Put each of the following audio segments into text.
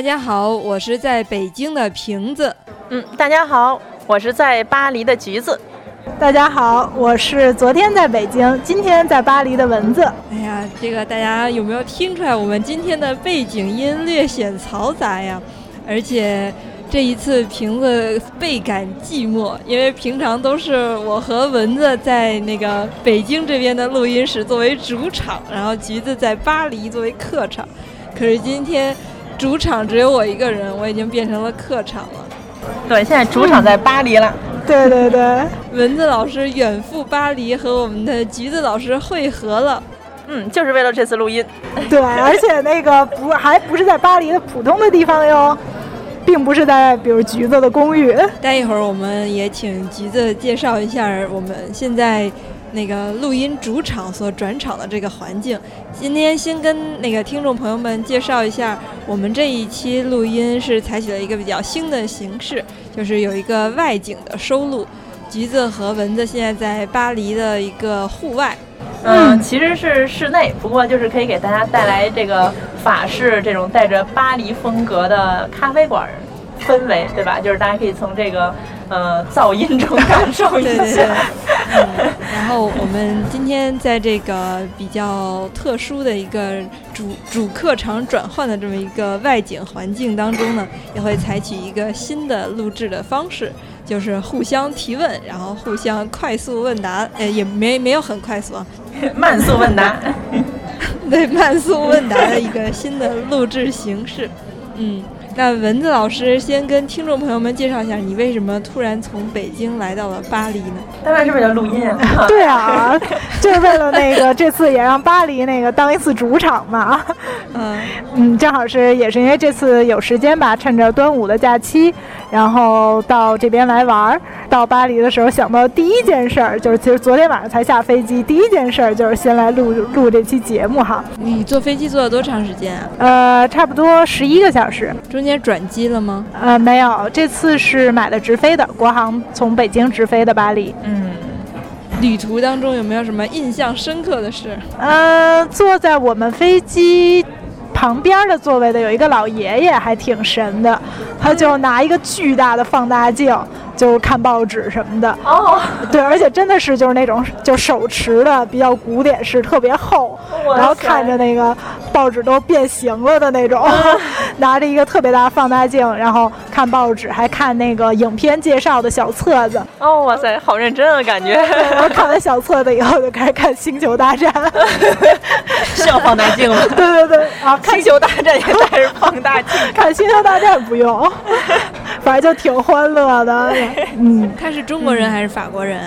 大家好，我是在北京的瓶子。嗯，大家好，我是在巴黎的橘子。大家好，我是昨天在北京，今天在巴黎的蚊子。哎呀，这个大家有没有听出来？我们今天的背景音略显嘈杂呀，而且这一次瓶子倍感寂寞，因为平常都是我和蚊子在那个北京这边的录音室作为主场，然后橘子在巴黎作为客场。可是今天。主场只有我一个人，我已经变成了客场了。对，现在主场在巴黎了。对对对，蚊子老师远赴巴黎和我们的橘子老师会合了。嗯，就是为了这次录音。对，而且那个不还不是在巴黎的普通的地方哟，并不是在比如橘子的公寓。待一会儿我们也请橘子介绍一下我们现在。那个录音主场所转场的这个环境，今天先跟那个听众朋友们介绍一下，我们这一期录音是采取了一个比较新的形式，就是有一个外景的收录。橘子和蚊子现在在巴黎的一个户外，嗯，其实是室内，不过就是可以给大家带来这个法式这种带着巴黎风格的咖啡馆氛围，对吧？就是大家可以从这个。呃，噪音中感受一下。然后我们今天在这个比较特殊的一个主主客场转换的这么一个外景环境当中呢，也会采取一个新的录制的方式，就是互相提问，然后互相快速问答。呃，也没没有很快速啊，慢速问答。对，慢速问答的一个新的录制形式。嗯。那蚊子老师先跟听众朋友们介绍一下，你为什么突然从北京来到了巴黎呢？当然是为了录音啊！对啊，就是为了那个这次也让巴黎那个当一次主场嘛。嗯嗯，正好是也是因为这次有时间吧，趁着端午的假期，然后到这边来玩儿。到巴黎的时候想到第一件事儿就是，其实昨天晚上才下飞机，第一件事儿就是先来录录这期节目哈。你坐飞机坐了多长时间啊？呃，差不多十一个小时。中间转机了吗？呃，没有，这次是买的直飞的，国航从北京直飞的巴黎。嗯，旅途当中有没有什么印象深刻的事？呃，坐在我们飞机。旁边的座位的有一个老爷爷，还挺神的，他就拿一个巨大的放大镜，就看报纸什么的。哦，对，而且真的是就是那种就手持的，比较古典式，特别厚，然后看着那个报纸都变形了的那种，拿着一个特别大的放大镜，然后看报纸，还看那个影片介绍的小册子。哦，哇塞，好认真啊，感觉。然后看完小册子以后，就开始看《星球大战》。需要放大镜吗？对对对，啊。星球大战也带着放大镜，看星球大战不用，反正就挺欢乐的。嗯，他是中国人还是法国人？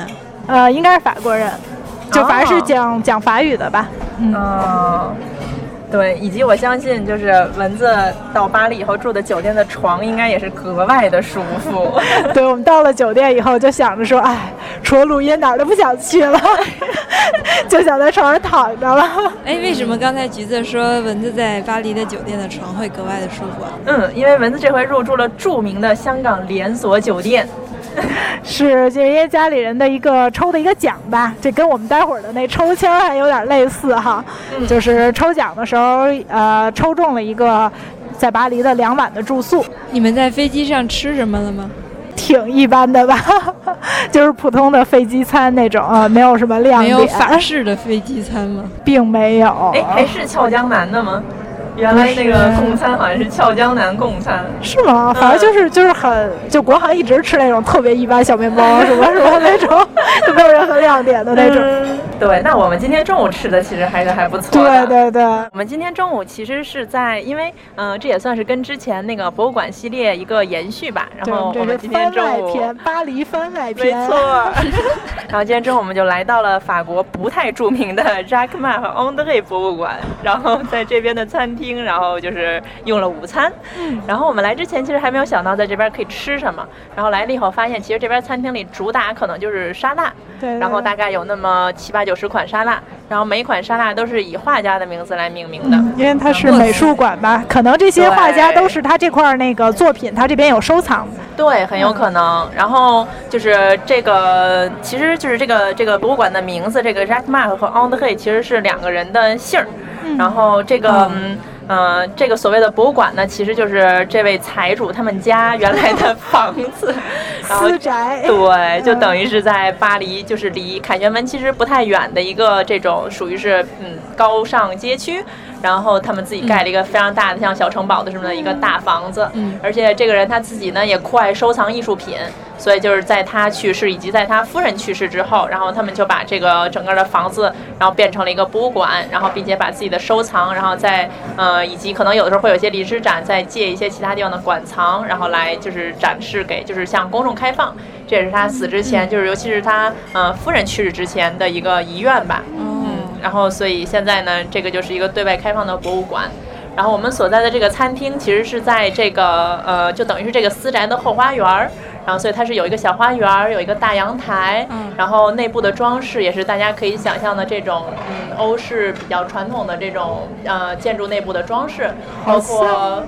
呃，应该是法国人，就反正是讲讲法语的吧。嗯。对，以及我相信，就是蚊子到巴黎以后住的酒店的床应该也是格外的舒服。对，我们到了酒店以后就想着说，哎，除了录音哪儿都不想去了，就想在床上躺着了。哎，为什么刚才橘子说蚊子在巴黎的酒店的床会格外的舒服啊？嗯，因为蚊子这回入住了著名的香港连锁酒店。是，就是因为家里人的一个抽的一个奖吧，这跟我们待会儿的那抽签还有点类似哈。就是抽奖的时候，呃，抽中了一个在巴黎的两晚的住宿。你们在飞机上吃什么了吗？挺一般的吧，就是普通的飞机餐那种啊，没有什么亮点。没有法式的飞机餐吗？并没有。哎，还是俏江南的吗？原来那个供餐好像是俏江南供餐，是吗？反正就是就是很，就国航一直吃那种特别一般小面包，什么什么那种，就没有任何亮点的那种。对，那我们今天中午吃的其实还是还不错的。对对对，我们今天中午其实是在，因为嗯，这也算是跟之前那个博物馆系列一个延续吧。然后我们今天中午巴黎番外篇，没错。然后今天中午我们就来到了法国不太著名的 Jacques m a 和 André 博物馆，然后在这边的餐厅，然后就是用了午餐。然后我们来之前其实还没有想到在这边可以吃什么，然后来了以后发现，其实这边餐厅里主打可能就是沙拉。对。然后大概有那么七八九十款沙拉，然后每一款沙拉都是以画家的名字来命名的，因为它是美术馆吧，可能这些画家都是他这块那个作品，他这边有收藏。对，很有可能。然后就是这个，其实就是这个这个博物馆的名字，这个 Jacques Marc 和 André 其实是两个人的姓儿。然后这个。嗯，这个所谓的博物馆呢，其实就是这位财主他们家原来的 房子，私宅。对，就等于是在巴黎，就是离凯旋门其实不太远的一个这种属于是嗯高尚街区。然后他们自己盖了一个非常大的像小城堡的什么的一个大房子，嗯，而且这个人他自己呢也酷爱收藏艺术品，所以就是在他去世以及在他夫人去世之后，然后他们就把这个整个的房子，然后变成了一个博物馆，然后并且把自己的收藏，然后在呃以及可能有的时候会有一些临时展，再借一些其他地方的馆藏，然后来就是展示给就是向公众开放，这也是他死之前就是尤其是他呃夫人去世之前的一个遗愿吧。然后，所以现在呢，这个就是一个对外开放的博物馆。然后我们所在的这个餐厅，其实是在这个呃，就等于是这个私宅的后花园儿。然后，所以它是有一个小花园儿，有一个大阳台。嗯。然后内部的装饰也是大家可以想象的这种，嗯，欧式比较传统的这种呃建筑内部的装饰，包括。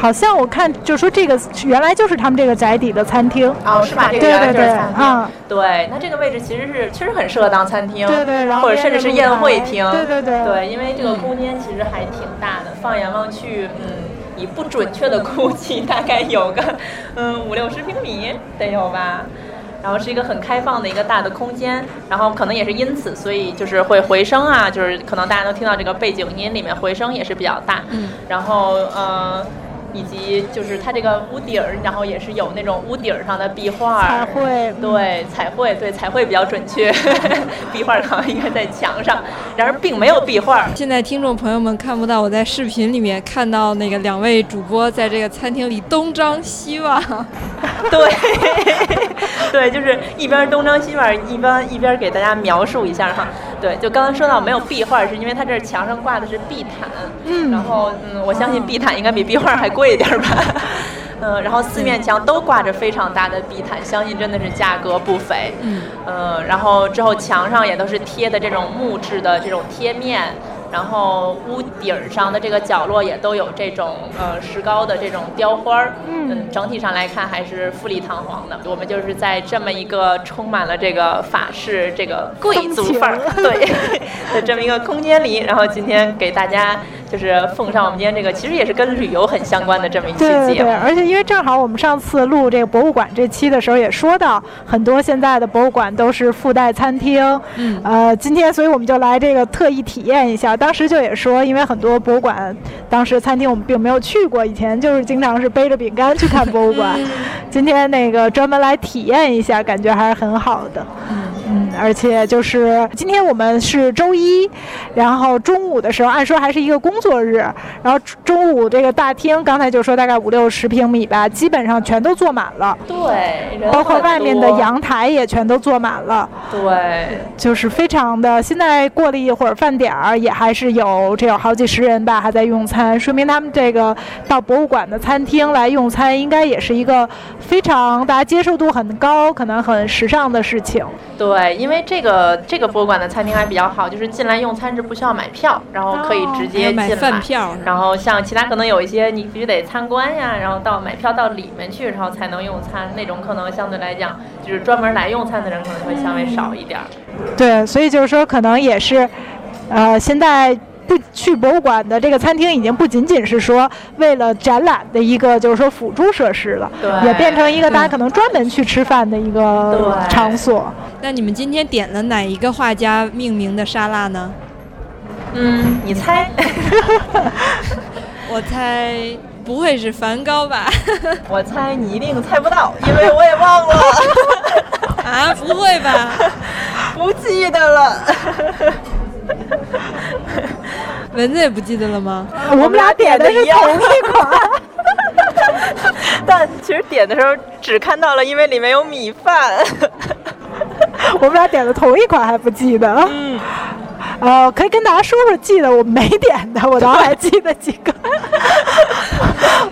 好像我看，就说这个原来就是他们这个宅邸的餐厅。哦，是吧？这个原来就是餐厅。对，那这个位置其实是确实很适合当餐厅。对对，或者甚至是宴会厅。对对对。对，因为这个空间其实还挺大的，放眼望去，嗯，以不准确的估计，大概有个 嗯五六十平米得有吧。然后是一个很开放的一个大的空间，然后可能也是因此，所以就是会回声啊，就是可能大家能听到这个背景音里面回声也是比较大。嗯。然后，嗯。以及就是它这个屋顶儿，然后也是有那种屋顶上的壁画，彩绘，对，彩绘，对，彩绘比较准确，壁画好像应该在墙上，然而并没有壁画。现在听众朋友们看不到，我在视频里面看到那个两位主播在这个餐厅里东张西望，对，对，就是一边东张西望，一边一边给大家描述一下哈。对，就刚刚说到没有壁画，是因为它这墙上挂的是地毯，嗯，然后嗯，我相信地毯应该比壁画还贵一点吧，嗯，然后四面墙都挂着非常大的地毯，相信真的是价格不菲，嗯，呃，然后之后墙上也都是贴的这种木质的这种贴面。然后屋顶上的这个角落也都有这种呃石膏的这种雕花儿，嗯，整体上来看还是富丽堂皇的。我们就是在这么一个充满了这个法式这个贵族范儿对 的这么一个空间里，然后今天给大家。就是奉上我们今天这个，其实也是跟旅游很相关的这么一期节目。对对对，而且因为正好我们上次录这个博物馆这期的时候也说到，很多现在的博物馆都是附带餐厅。嗯。呃，今天所以我们就来这个特意体验一下。当时就也说，因为很多博物馆当时餐厅我们并没有去过，以前就是经常是背着饼干去看博物馆。今天那个专门来体验一下，感觉还是很好的。嗯。嗯，而且就是今天我们是周一，然后中午的时候，按说还是一个工作日，然后中午这个大厅刚才就说大概五六十平米吧，基本上全都坐满了。对，包括外面的阳台也全都坐满了。对，就是非常的。现在过了一会儿饭点儿，也还是有这有好几十人吧，还在用餐，说明他们这个到博物馆的餐厅来用餐，应该也是一个非常大家接受度很高，可能很时尚的事情。对，因为这个这个博物馆的餐厅还比较好，就是进来用餐是不需要买票，然后可以直接进来。饭票。然后像其他可能有一些你必须得参观呀，然后到买票到里面去，然后才能用餐，那种可能相对来讲就是专门来用餐的人可能会稍微少一点。对，所以就是说可能也是，呃，现在。不去博物馆的这个餐厅已经不仅仅是说为了展览的一个，就是说辅助设施了，也变成一个大家可能专门去吃饭的一个场所。那你们今天点了哪一个画家命名的沙拉呢？嗯，你猜？我猜不会是梵高吧？我猜你一定猜不到，因为我也忘了。啊，不会吧？不不记得了。蚊子也不记得了吗？我们俩点的是同一款，但其实点的时候只看到了，因为里面有米饭。我们俩点的同一款还不记得。嗯。呃，可以跟大家说说，记得我没点的，我倒还记得几个。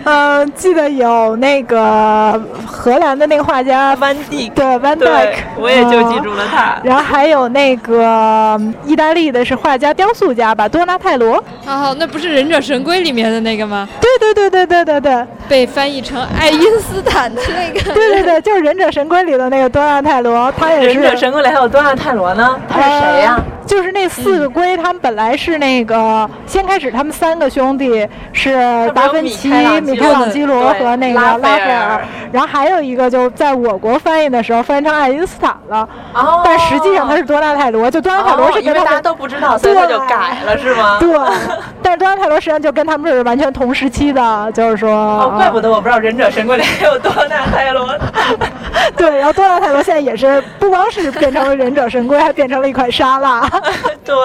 嗯，记得有那个荷兰的那个画家班蒂，对，班蒂，我也就记住了他。然后还有那个意大利的是画家、雕塑家吧，多纳泰罗。哦，那不是《忍者神龟》里面的那个吗？对对对对对对对，被翻译成爱因斯坦的那个。对对对，就是《忍者神龟》里的那个多纳泰罗，他也是。忍者神龟里还有多纳泰罗呢？他是谁呀？就是那四个龟，他们本来是那个先开始，他们三个兄弟是达芬奇、米开朗基罗和那个拉斐尔，然后还有一个就在我国翻译的时候翻译成爱因斯坦了，但实际上他是多纳泰罗，就多纳泰罗是因为大家都不知道，所以他就改了是吗？对，但是多纳泰罗实际上就跟他们是完全同时期的，就是说，哦，怪不得我不知道忍者神龟里还有多纳泰罗。对，然后多纳泰罗现在也是不光是变成了忍者神龟，还变成了一款沙拉。对，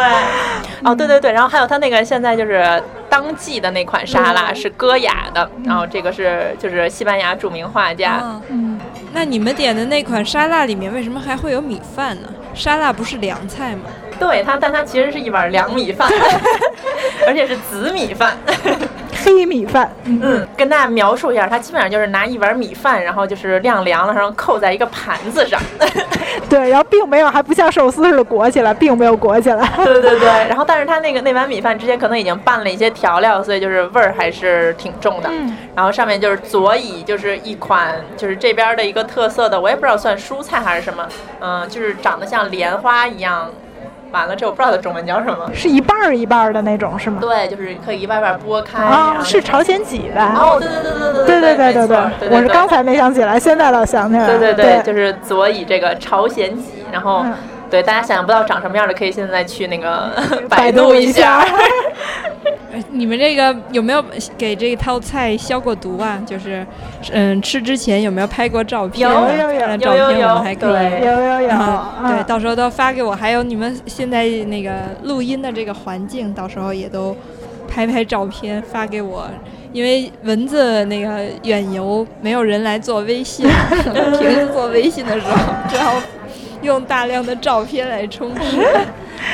哦，对对对，然后还有他那个现在就是当季的那款沙拉是戈雅的，然后这个是就是西班牙著名画家。嗯，那你们点的那款沙拉里面为什么还会有米饭呢？沙拉不是凉菜吗？对它，但它其实是一碗凉米饭，而且是紫米饭。黑米饭，嗯，跟大家描述一下，它基本上就是拿一碗米饭，然后就是晾凉了，然后扣在一个盘子上，对，然后并没有，还不像寿司似的裹起来，并没有裹起来，对对对，然后但是它那个那碗米饭之前可能已经拌了一些调料，所以就是味儿还是挺重的，嗯，然后上面就是佐以就是一款就是这边的一个特色的，我也不知道算蔬菜还是什么，嗯，就是长得像莲花一样。完了，这我不知道它中文叫什么，是一半儿一半儿的那种是吗？对，就是可以一半半剥开。啊，是朝鲜脊吧？哦，对对对对对对对对对对，我是刚才没想起来，现在倒想起来了。对对对，就是佐以这个朝鲜脊，然后对大家想象不到长什么样的，可以现在去那个百度一下。你们这个有没有给这套菜消过毒啊？就是，嗯，吃之前有没有拍过照片？有有有，照片我们还可以。有有有，对，到时候都发给我。还有你们现在那个录音的这个环境，到时候也都拍拍照片发给我。因为蚊子那个远游没有人来做微信，平时做微信的时候，只好用大量的照片来充实。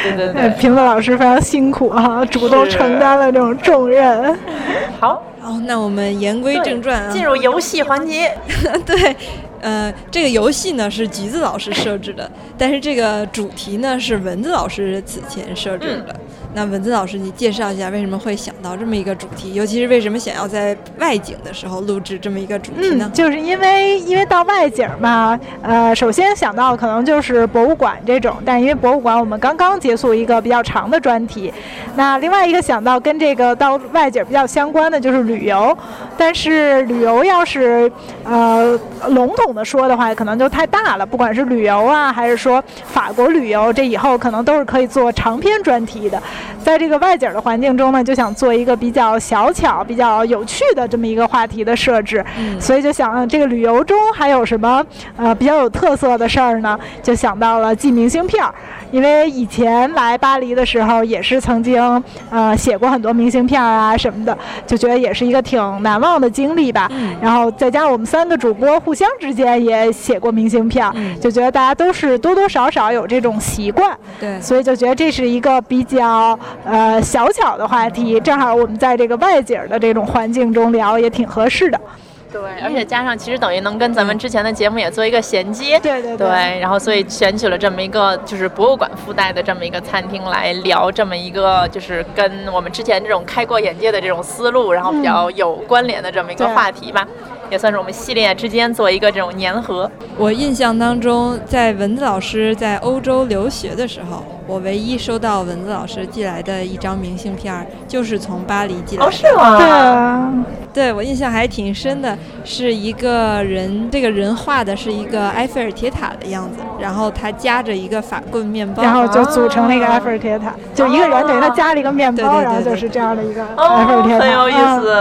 对对对，瓶子老师非常辛苦哈，主动承担了这种重任。好，好，那我们言归正传啊，进入游戏环节。对，呃，这个游戏呢是橘子老师设置的，但是这个主题呢是蚊子老师此前设置的。那文字老师，你介绍一下为什么会想到这么一个主题，尤其是为什么想要在外景的时候录制这么一个主题呢？就是因为因为到外景嘛，呃，首先想到可能就是博物馆这种，但因为博物馆我们刚刚结束一个比较长的专题，那另外一个想到跟这个到外景比较相关的就是旅游，但是旅游要是呃笼统的说的话，可能就太大了，不管是旅游啊，还是说法国旅游，这以后可能都是可以做长篇专题的。在这个外景的环境中呢，就想做一个比较小巧、比较有趣的这么一个话题的设置，所以就想这个旅游中还有什么呃比较有特色的事儿呢？就想到了寄明信片儿，因为以前来巴黎的时候也是曾经呃写过很多明信片啊什么的，就觉得也是一个挺难忘的经历吧。然后再加上我们三个主播互相之间也写过明信片，就觉得大家都是多多少少有这种习惯，对，所以就觉得这是一个比较。呃，小巧的话题，正好我们在这个外景的这种环境中聊，也挺合适的。对，而且加上其实等于能跟咱们之前的节目也做一个衔接。对对对。然后所以选取了这么一个就是博物馆附带的这么一个餐厅来聊这么一个就是跟我们之前这种开阔眼界的这种思路，然后比较有关联的这么一个话题吧，也算是我们系列之间做一个这种粘合。我印象当中，在文子老师在欧洲留学的时候。我唯一收到蚊子老师寄来的一张明信片，就是从巴黎寄来的。哦，是吗？对啊，对我印象还挺深的，是一个人，这个人画的是一个埃菲尔铁塔的样子，然后他夹着一个法棍面包，然后就组成了一个埃菲尔铁塔，就一个人等于他夹了一个面包，然后就是这样的一个埃菲尔铁塔，很有意思。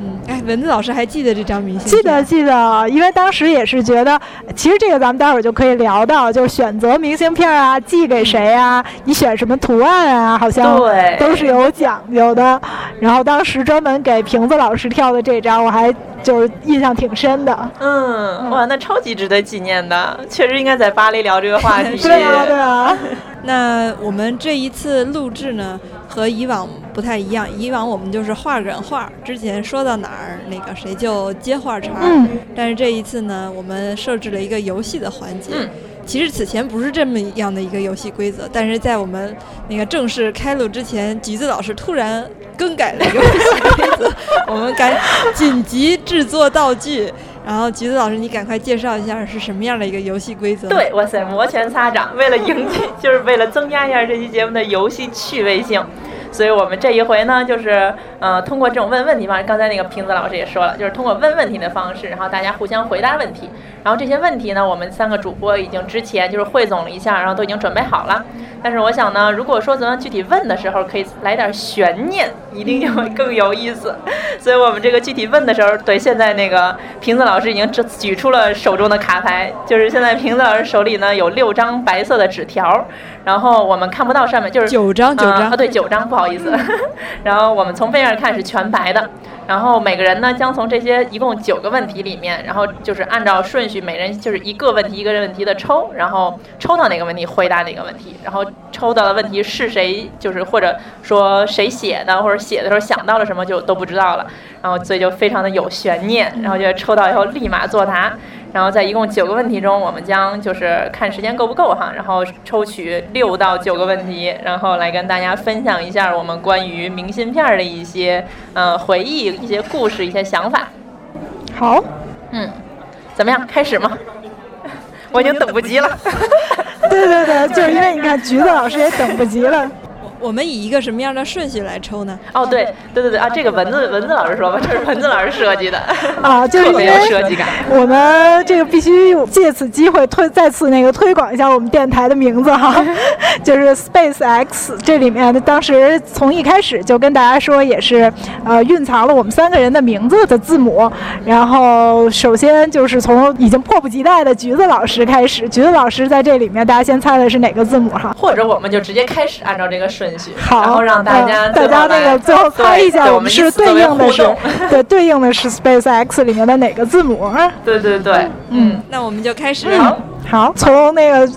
嗯，哎，蚊子老师还记得这张明信片？记得，记得，因为当时也是觉得，其实这个咱们待会儿就可以聊到，就是选择明信片啊，寄给谁啊，你选什么图案啊，好像都是有讲究的。然后当时专门给瓶子老师跳的这张，我还就是印象挺深的。嗯，哇，那超级值得纪念的，确实应该在巴黎聊这个话题。对啊，对啊。那我们这一次录制呢，和以往不太一样。以往我们就是画人画，之前说到哪儿，那个谁就接话茬。嗯。但是这一次呢，我们设置了一个游戏的环节。嗯。其实此前不是这么样的一个游戏规则，但是在我们那个正式开录之前，橘子老师突然更改了游戏规则，我们赶紧急制作道具。然后橘子老师，你赶快介绍一下是什么样的一个游戏规则？对，哇塞，摩拳擦掌，为了迎接，就是为了增加一下这期节目的游戏趣味性。所以我们这一回呢，就是呃，通过这种问问题方式，刚才那个瓶子老师也说了，就是通过问问题的方式，然后大家互相回答问题。然后这些问题呢，我们三个主播已经之前就是汇总了一下，然后都已经准备好了。但是我想呢，如果说咱们具体问的时候，可以来点悬念，一定就会更有意思。所以我们这个具体问的时候，对，现在那个瓶子老师已经举举出了手中的卡牌，就是现在瓶子老师手里呢有六张白色的纸条，然后我们看不到上面，就是九张，九张啊，对，九张，不好意思。然后我们从背面看是全白的，然后每个人呢将从这些一共九个问题里面，然后就是按照顺序，每人就是一个问题一个问题的抽，然后抽到哪个问题回答哪个问题，然后抽到的问题是谁，就是或者说谁写的，或者写的时候想到了什么就都不知道了，然后所以就非常的有悬念，然后就抽到以后立马作答。然后在一共九个问题中，我们将就是看时间够不够哈，然后抽取六到九个问题，然后来跟大家分享一下我们关于明信片的一些呃回忆、一些故事、一些想法。好，嗯，怎么样？开始吗？我已经等不及了。对对对，就是因为你看橘子老师也等不及了。我们以一个什么样的顺序来抽呢？哦，对，对对对啊，这个文字文字老师说吧，这是文字老师设计的啊，就是特别有设计感。我们这个必须借此机会推再次那个推广一下我们电台的名字哈，就是 Space X。这里面当时从一开始就跟大家说，也是呃蕴藏了我们三个人的名字的字母。然后首先就是从已经迫不及待的橘子老师开始，橘子老师在这里面，大家先猜的是哪个字母哈？或者我们就直接开始按照这个顺。好，然后让大家大家那个最后猜一下，我们是 对应的是对对应的是 Space X 里面的哪个字母？对对对，嗯，那我们就开始。好，从那个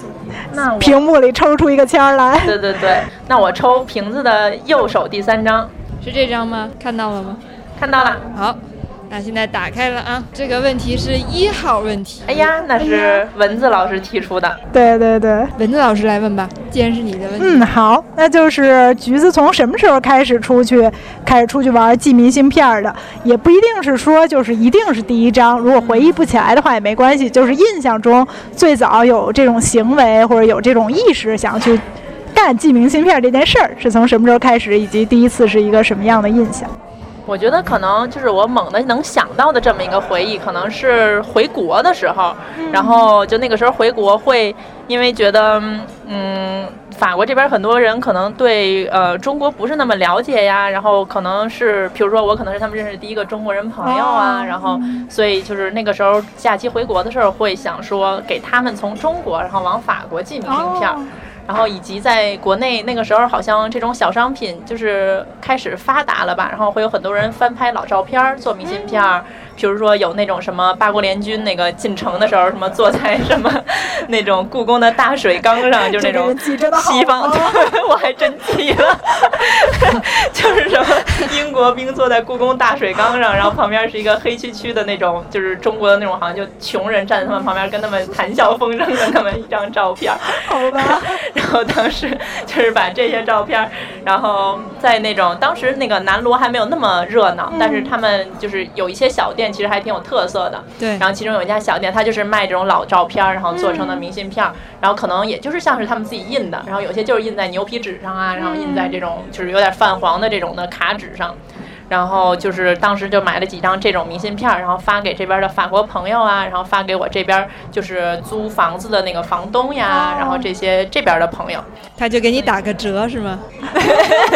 那屏幕里抽出一个签儿来。对对对，那我抽瓶子的右手第三张，是这张吗？看到了吗？看到了。好。那现在打开了啊，这个问题是一号问题。哎呀，那是文字老师提出的。对对对，文字老师来问吧，既然是你的问题。嗯，好，那就是橘子从什么时候开始出去，开始出去玩寄明信片的？也不一定是说就是一定是第一张，如果回忆不起来的话也没关系。就是印象中最早有这种行为或者有这种意识想去干寄明信片这件事儿，是从什么时候开始，以及第一次是一个什么样的印象？我觉得可能就是我猛的能想到的这么一个回忆，可能是回国的时候，然后就那个时候回国会，因为觉得，嗯，法国这边很多人可能对呃中国不是那么了解呀，然后可能是，比如说我可能是他们认识第一个中国人朋友啊，然后所以就是那个时候假期回国的时候会想说给他们从中国然后往法国寄明信片。然后以及在国内那个时候，好像这种小商品就是开始发达了吧，然后会有很多人翻拍老照片做明信片。比如说有那种什么八国联军那个进城的时候，什么坐在什么 那种故宫的大水缸上，就那种西方，我还真记了，就是什么英国兵坐在故宫大水缸上，然后旁边是一个黑黢黢的那种，就是中国的那种，好像就穷人站在他们旁边跟他们谈笑风生的那么一张照片。好吧。然后当时就是把这些照片，然后在那种当时那个南锣还没有那么热闹，但是他们就是有一些小店。其实还挺有特色的，对。然后其中有一家小店，它就是卖这种老照片，然后做成的明信片，然后可能也就是像是他们自己印的，然后有些就是印在牛皮纸上啊，然后印在这种就是有点泛黄的这种的卡纸上。然后就是当时就买了几张这种明信片，然后发给这边的法国朋友啊，然后发给我这边就是租房子的那个房东呀，然后这些这边的朋友，他就给你打个折是吗？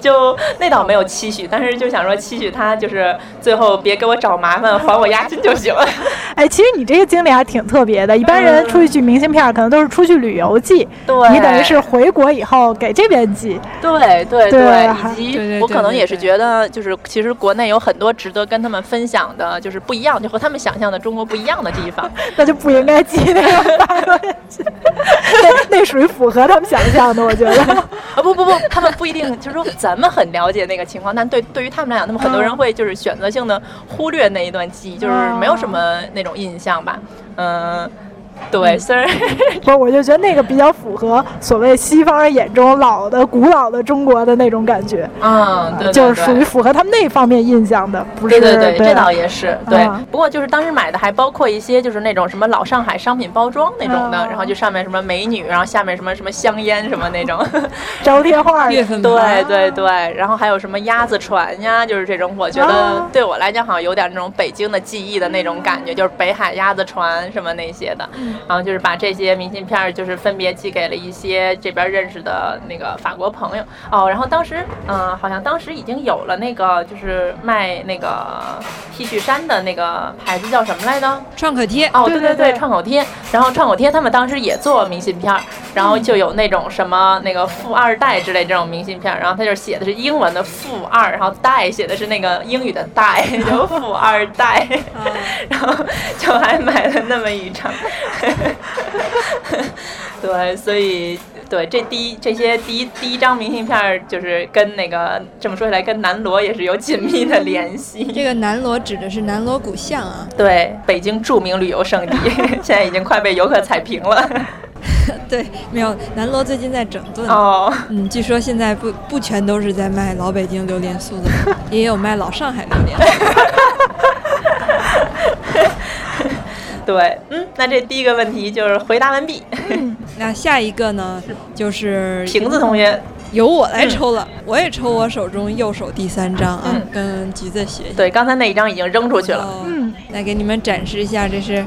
就那倒没有期许，但是就想说期许他就是最后别给我找麻烦，还我押金就行了。哎，其实你这个经历还挺特别的，一般人出去寄明信片可能都是出去旅游寄，对，你等于是回国以后给这边寄，对对对，以及我可能也是觉得就是其实国内有很多值得跟他们分享的，就是不一样，就和他们想象的中国不一样的地方，那就不应该寄那个八个人寄，那那属于符合他们想象的，我觉得。啊不不不，他们不一定，就是说咱们很了解那个情况，但对对于他们来讲，他们很多人会就是选择性的忽略那一段记忆，就是没有什么那种印象吧，嗯。对，虽然 不是，我就觉得那个比较符合所谓西方人眼中老的、古老的中国的那种感觉。嗯，对，就是属于符合他们那方面印象的，不是？对对对，这倒也是。对，不过就是当时买的还包括一些就是那种什么老上海商品包装那种的，然后就上面什么美女，然后下面什么什么香烟什么那种 招贴画。对对对，然后还有什么鸭子船呀，就是这种，我觉得对我来讲好像有点那种北京的记忆的那种感觉，就是北海鸭子船什么那些的。然后就是把这些明信片，就是分别寄给了一些这边认识的那个法国朋友哦。然后当时，嗯，好像当时已经有了那个，就是卖那个 T 恤衫的那个牌子叫什么来着？创可贴。哦，对对对，创口贴。然后创口贴他们当时也做明信片，然后就有那种什么那个富二代之类这种明信片，然后他就写的是英文的富二，然后代写的是那个英语的代，就富二代。然后就还买了那么一张。对，所以对这第一这些第一第一张明信片就是跟那个这么说起来，跟南锣也是有紧密的联系。这个南锣指的是南锣鼓巷啊，对，北京著名旅游胜地，现在已经快被游客踩平了。对，没有南锣最近在整顿哦，嗯，据说现在不不全都是在卖老北京榴莲酥的，也有卖老上海榴莲。对，嗯，那这第一个问题就是回答完毕。那下一个呢，就是瓶子同学，由我来抽了，我也抽我手中右手第三张啊，跟橘子学习。对，刚才那一张已经扔出去了。嗯，来给你们展示一下，这是。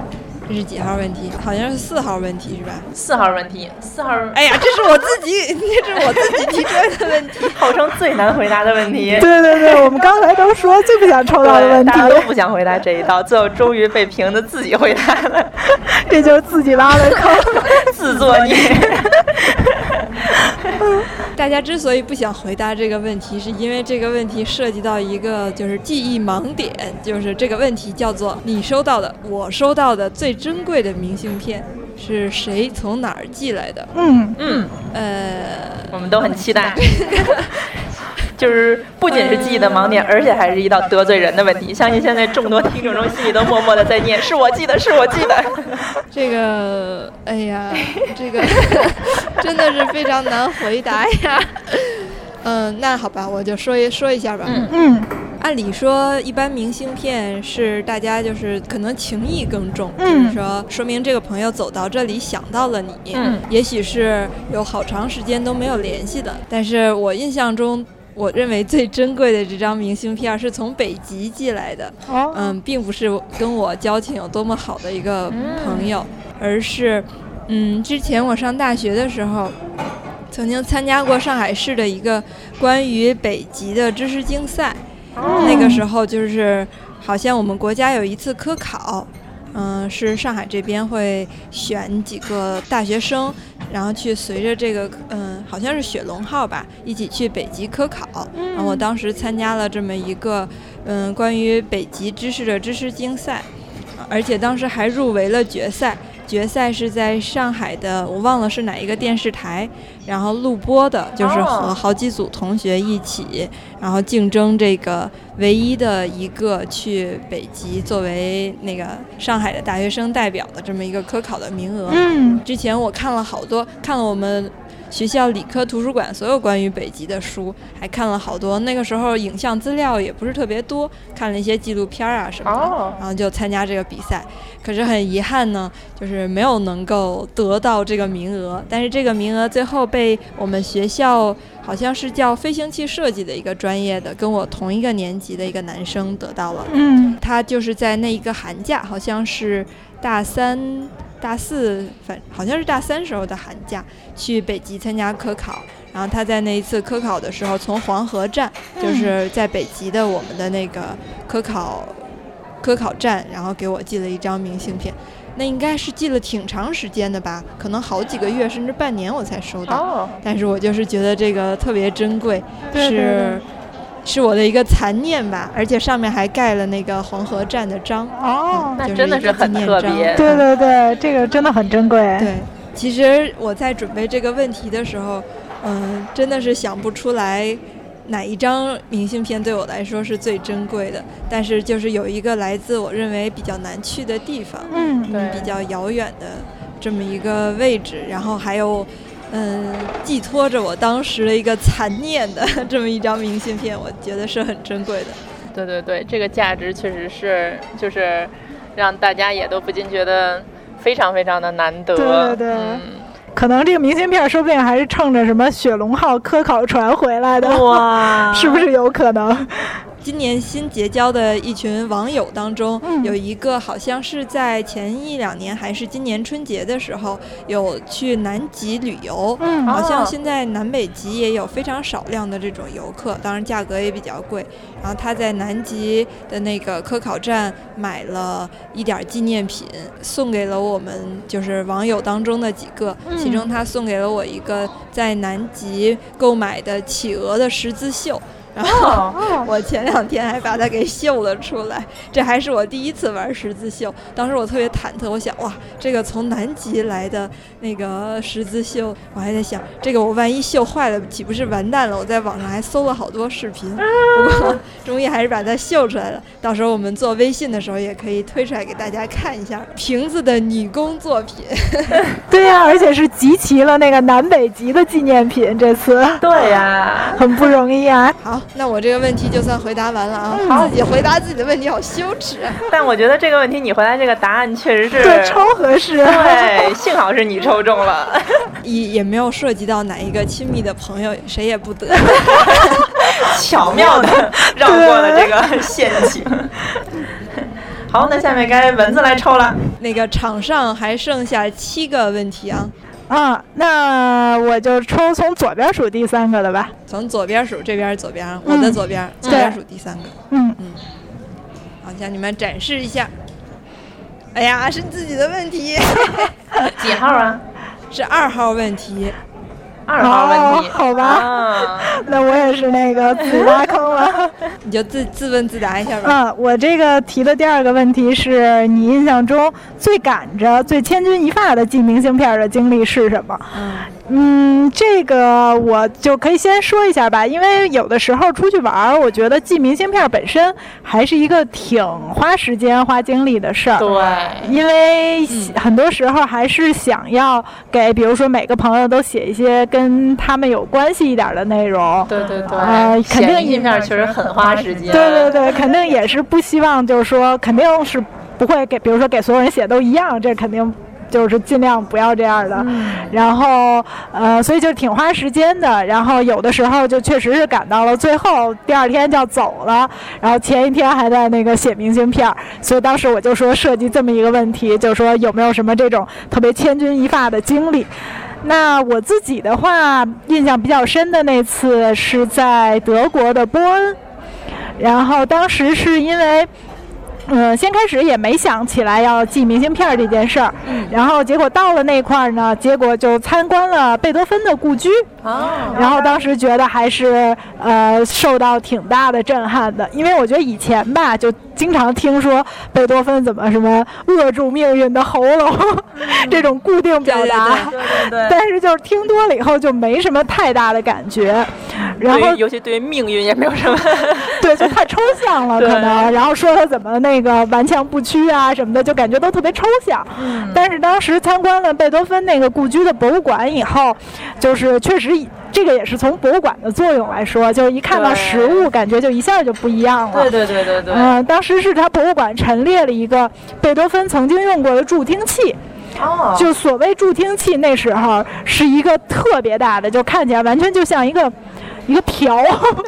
这是几号问题？好像是四号问题，是吧？四号问题，四号。哎呀，这是我自己，这是我自己提出来的问题，号称最难回答的问题。对对对，我们刚才都说最不想抽到的问题，大家都不想回答这一道，最后终于被瓶子自己回答了，这就是自己挖的坑，自作孽。大家之所以不想回答这个问题，是因为这个问题涉及到一个就是记忆盲点，就是这个问题叫做你收到的，我收到的最珍贵的明信片是谁从哪儿寄来的？嗯嗯呃，我们都很期待。就是不仅是记忆的盲点，而且还是一道得罪人的问题。相信现在众多听众中心里都默默的在念：“是我记得，是我记得。”这个，哎呀，这个 真的是非常难回答呀。嗯，那好吧，我就说一说一下吧。嗯嗯。按理说，一般明信片是大家就是可能情谊更重，就是说说明这个朋友走到这里想到了你。嗯。也许是有好长时间都没有联系的，但是我印象中。我认为最珍贵的这张明信片是从北极寄来的，嗯，并不是跟我交情有多么好的一个朋友，而是，嗯，之前我上大学的时候，曾经参加过上海市的一个关于北极的知识竞赛，那个时候就是好像我们国家有一次科考。嗯，是上海这边会选几个大学生，然后去随着这个，嗯，好像是雪龙号吧，一起去北极科考。然后我当时参加了这么一个，嗯，关于北极知识的知识竞赛，而且当时还入围了决赛。决赛是在上海的，我忘了是哪一个电视台，然后录播的，就是和好几组同学一起，然后竞争这个唯一的一个去北极作为那个上海的大学生代表的这么一个科考的名额。嗯，之前我看了好多，看了我们学校理科图书馆所有关于北极的书，还看了好多。那个时候影像资料也不是特别多，看了一些纪录片啊什么的，然后就参加这个比赛。可是很遗憾呢，就是没有能够得到这个名额。但是这个名额最后被我们学校好像是叫飞行器设计的一个专业的，跟我同一个年级的一个男生得到了。嗯，他就是在那一个寒假，好像是大三、大四，反好像是大三时候的寒假，去北极参加科考。然后他在那一次科考的时候，从黄河站，就是在北极的我们的那个科考。科考站，然后给我寄了一张明信片，那应该是寄了挺长时间的吧，可能好几个月甚至半年我才收到。但是我就是觉得这个特别珍贵，是是我的一个残念吧，而且上面还盖了那个黄河站的章。哦，那真的是很特别。对对对，这个真的很珍贵。对，其实我在准备这个问题的时候，嗯，真的是想不出来。哪一张明信片对我来说是最珍贵的？但是就是有一个来自我认为比较难去的地方，嗯，比较遥远的这么一个位置，然后还有，嗯，寄托着我当时的一个残念的 这么一张明信片，我觉得是很珍贵的。对对对，这个价值确实是，就是让大家也都不禁觉得非常非常的难得。对对对。可能这个明信片说不定还是乘着什么雪龙号科考船回来的，哇，是不是有可能？今年新结交的一群网友当中，有一个好像是在前一两年还是今年春节的时候有去南极旅游，好像现在南北极也有非常少量的这种游客，当然价格也比较贵。然后他在南极的那个科考站买了一点纪念品，送给了我们就是网友当中的几个，其中他送给了我一个在南极购买的企鹅的十字绣。然后我前两天还把它给绣了出来，这还是我第一次玩十字绣。当时我特别忐忑，我想哇，这个从南极来的那个十字绣，我还在想，这个我万一绣坏了，岂不是完蛋了？我在网上还搜了好多视频，不过终于还是把它绣出来了。到时候我们做微信的时候也可以推出来给大家看一下瓶子的女工作品。对呀，而且是集齐了那个南北极的纪念品，这次对呀，很不容易啊。好。那我这个问题就算回答完了啊！自己回答自己的问题好羞耻。但我觉得这个问题你回答这个答案确实是对超合适。对，幸好是你抽中了，也也没有涉及到哪一个亲密的朋友，谁也不得。巧妙的绕过了这个陷阱。好，那下面该蚊子来抽了。那个场上还剩下七个问题啊。啊，那我就抽从左边数第三个的吧。从左边数，这边左边，我的左边，左边数第三个。嗯嗯。好，向你们展示一下。哎呀，是自己的问题。几号啊？是二号问题。二号问题，好吧，那我也是那个自挖坑了，你就自自问自答一下吧。嗯，我这个提的第二个问题是你印象中最赶着、最千钧一发的寄明信片的经历是什么？嗯。嗯，这个我就可以先说一下吧，因为有的时候出去玩儿，我觉得寄明信片本身还是一个挺花时间、花精力的事儿。对，因为很多时候还是想要给，比如说每个朋友都写一些跟他们有关系一点的内容。对对对，呃，肯定明信片确实很花时间。对对对，肯定也是不希望，就是说肯定是不会给，比如说给所有人写都一样，这肯定。就是尽量不要这样的，然后呃，所以就挺花时间的。然后有的时候就确实是赶到了最后，第二天就要走了，然后前一天还在那个写明信片儿。所以当时我就说设计这么一个问题，就说有没有什么这种特别千钧一发的经历？那我自己的话，印象比较深的那次是在德国的波恩，然后当时是因为。嗯，先开始也没想起来要寄明信片这件事儿，然后结果到了那块儿呢，结果就参观了贝多芬的故居，然后当时觉得还是呃受到挺大的震撼的，因为我觉得以前吧，就经常听说贝多芬怎么什么扼住命运的喉咙，这种固定表达。对对对。但是就是听多了以后就没什么太大的感觉，然后尤其对于命运也没有什么。对，就太抽象了，可能。然后说他怎么那个顽强不屈啊什么的，就感觉都特别抽象。嗯。但是当时参观了贝多芬那个故居的博物馆以后，就是确实。这个也是从博物馆的作用来说，就是一看到实物，感觉就一下就不一样了。对对对对对。嗯，当时是他博物馆陈列了一个贝多芬曾经用过的助听器。哦。就所谓助听器，那时候是一个特别大的，就看起来完全就像一个。一个瓢，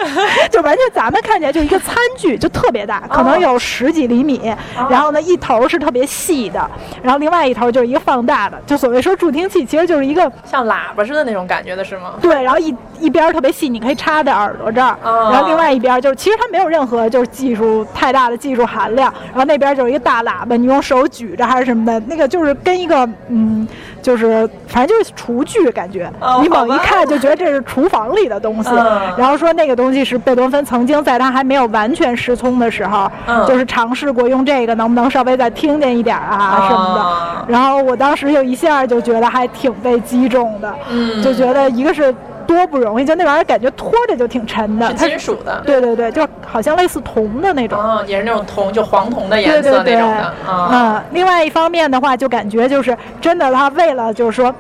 就完全咱们看起来就一个餐具，就特别大，可能有十几厘米。然后呢，一头是特别细的，然后另外一头就是一个放大的。就所谓说助听器，其实就是一个像喇叭似的那种感觉的是吗？对，然后一一边特别细，你可以插在耳朵这儿。然后另外一边就是，其实它没有任何就是技术太大的技术含量。然后那边就是一个大喇叭，你用手举着还是什么的，那个就是跟一个嗯，就是反正就是厨具感觉。你猛一看就觉得这是厨房里的东西。然后说那个东西是贝多芬曾经在他还没有完全失聪的时候，就是尝试过用这个能不能稍微再听见一点啊什么的。然后我当时就一下就觉得还挺被击中的，就觉得一个是多不容易，就那玩意儿感觉拖着就挺沉的，是金属的。对对对，就好像类似铜的那种，也是那种铜，就黄铜的颜色那种的。嗯，另外一方面的话，就感觉就是真的，他为了就是说。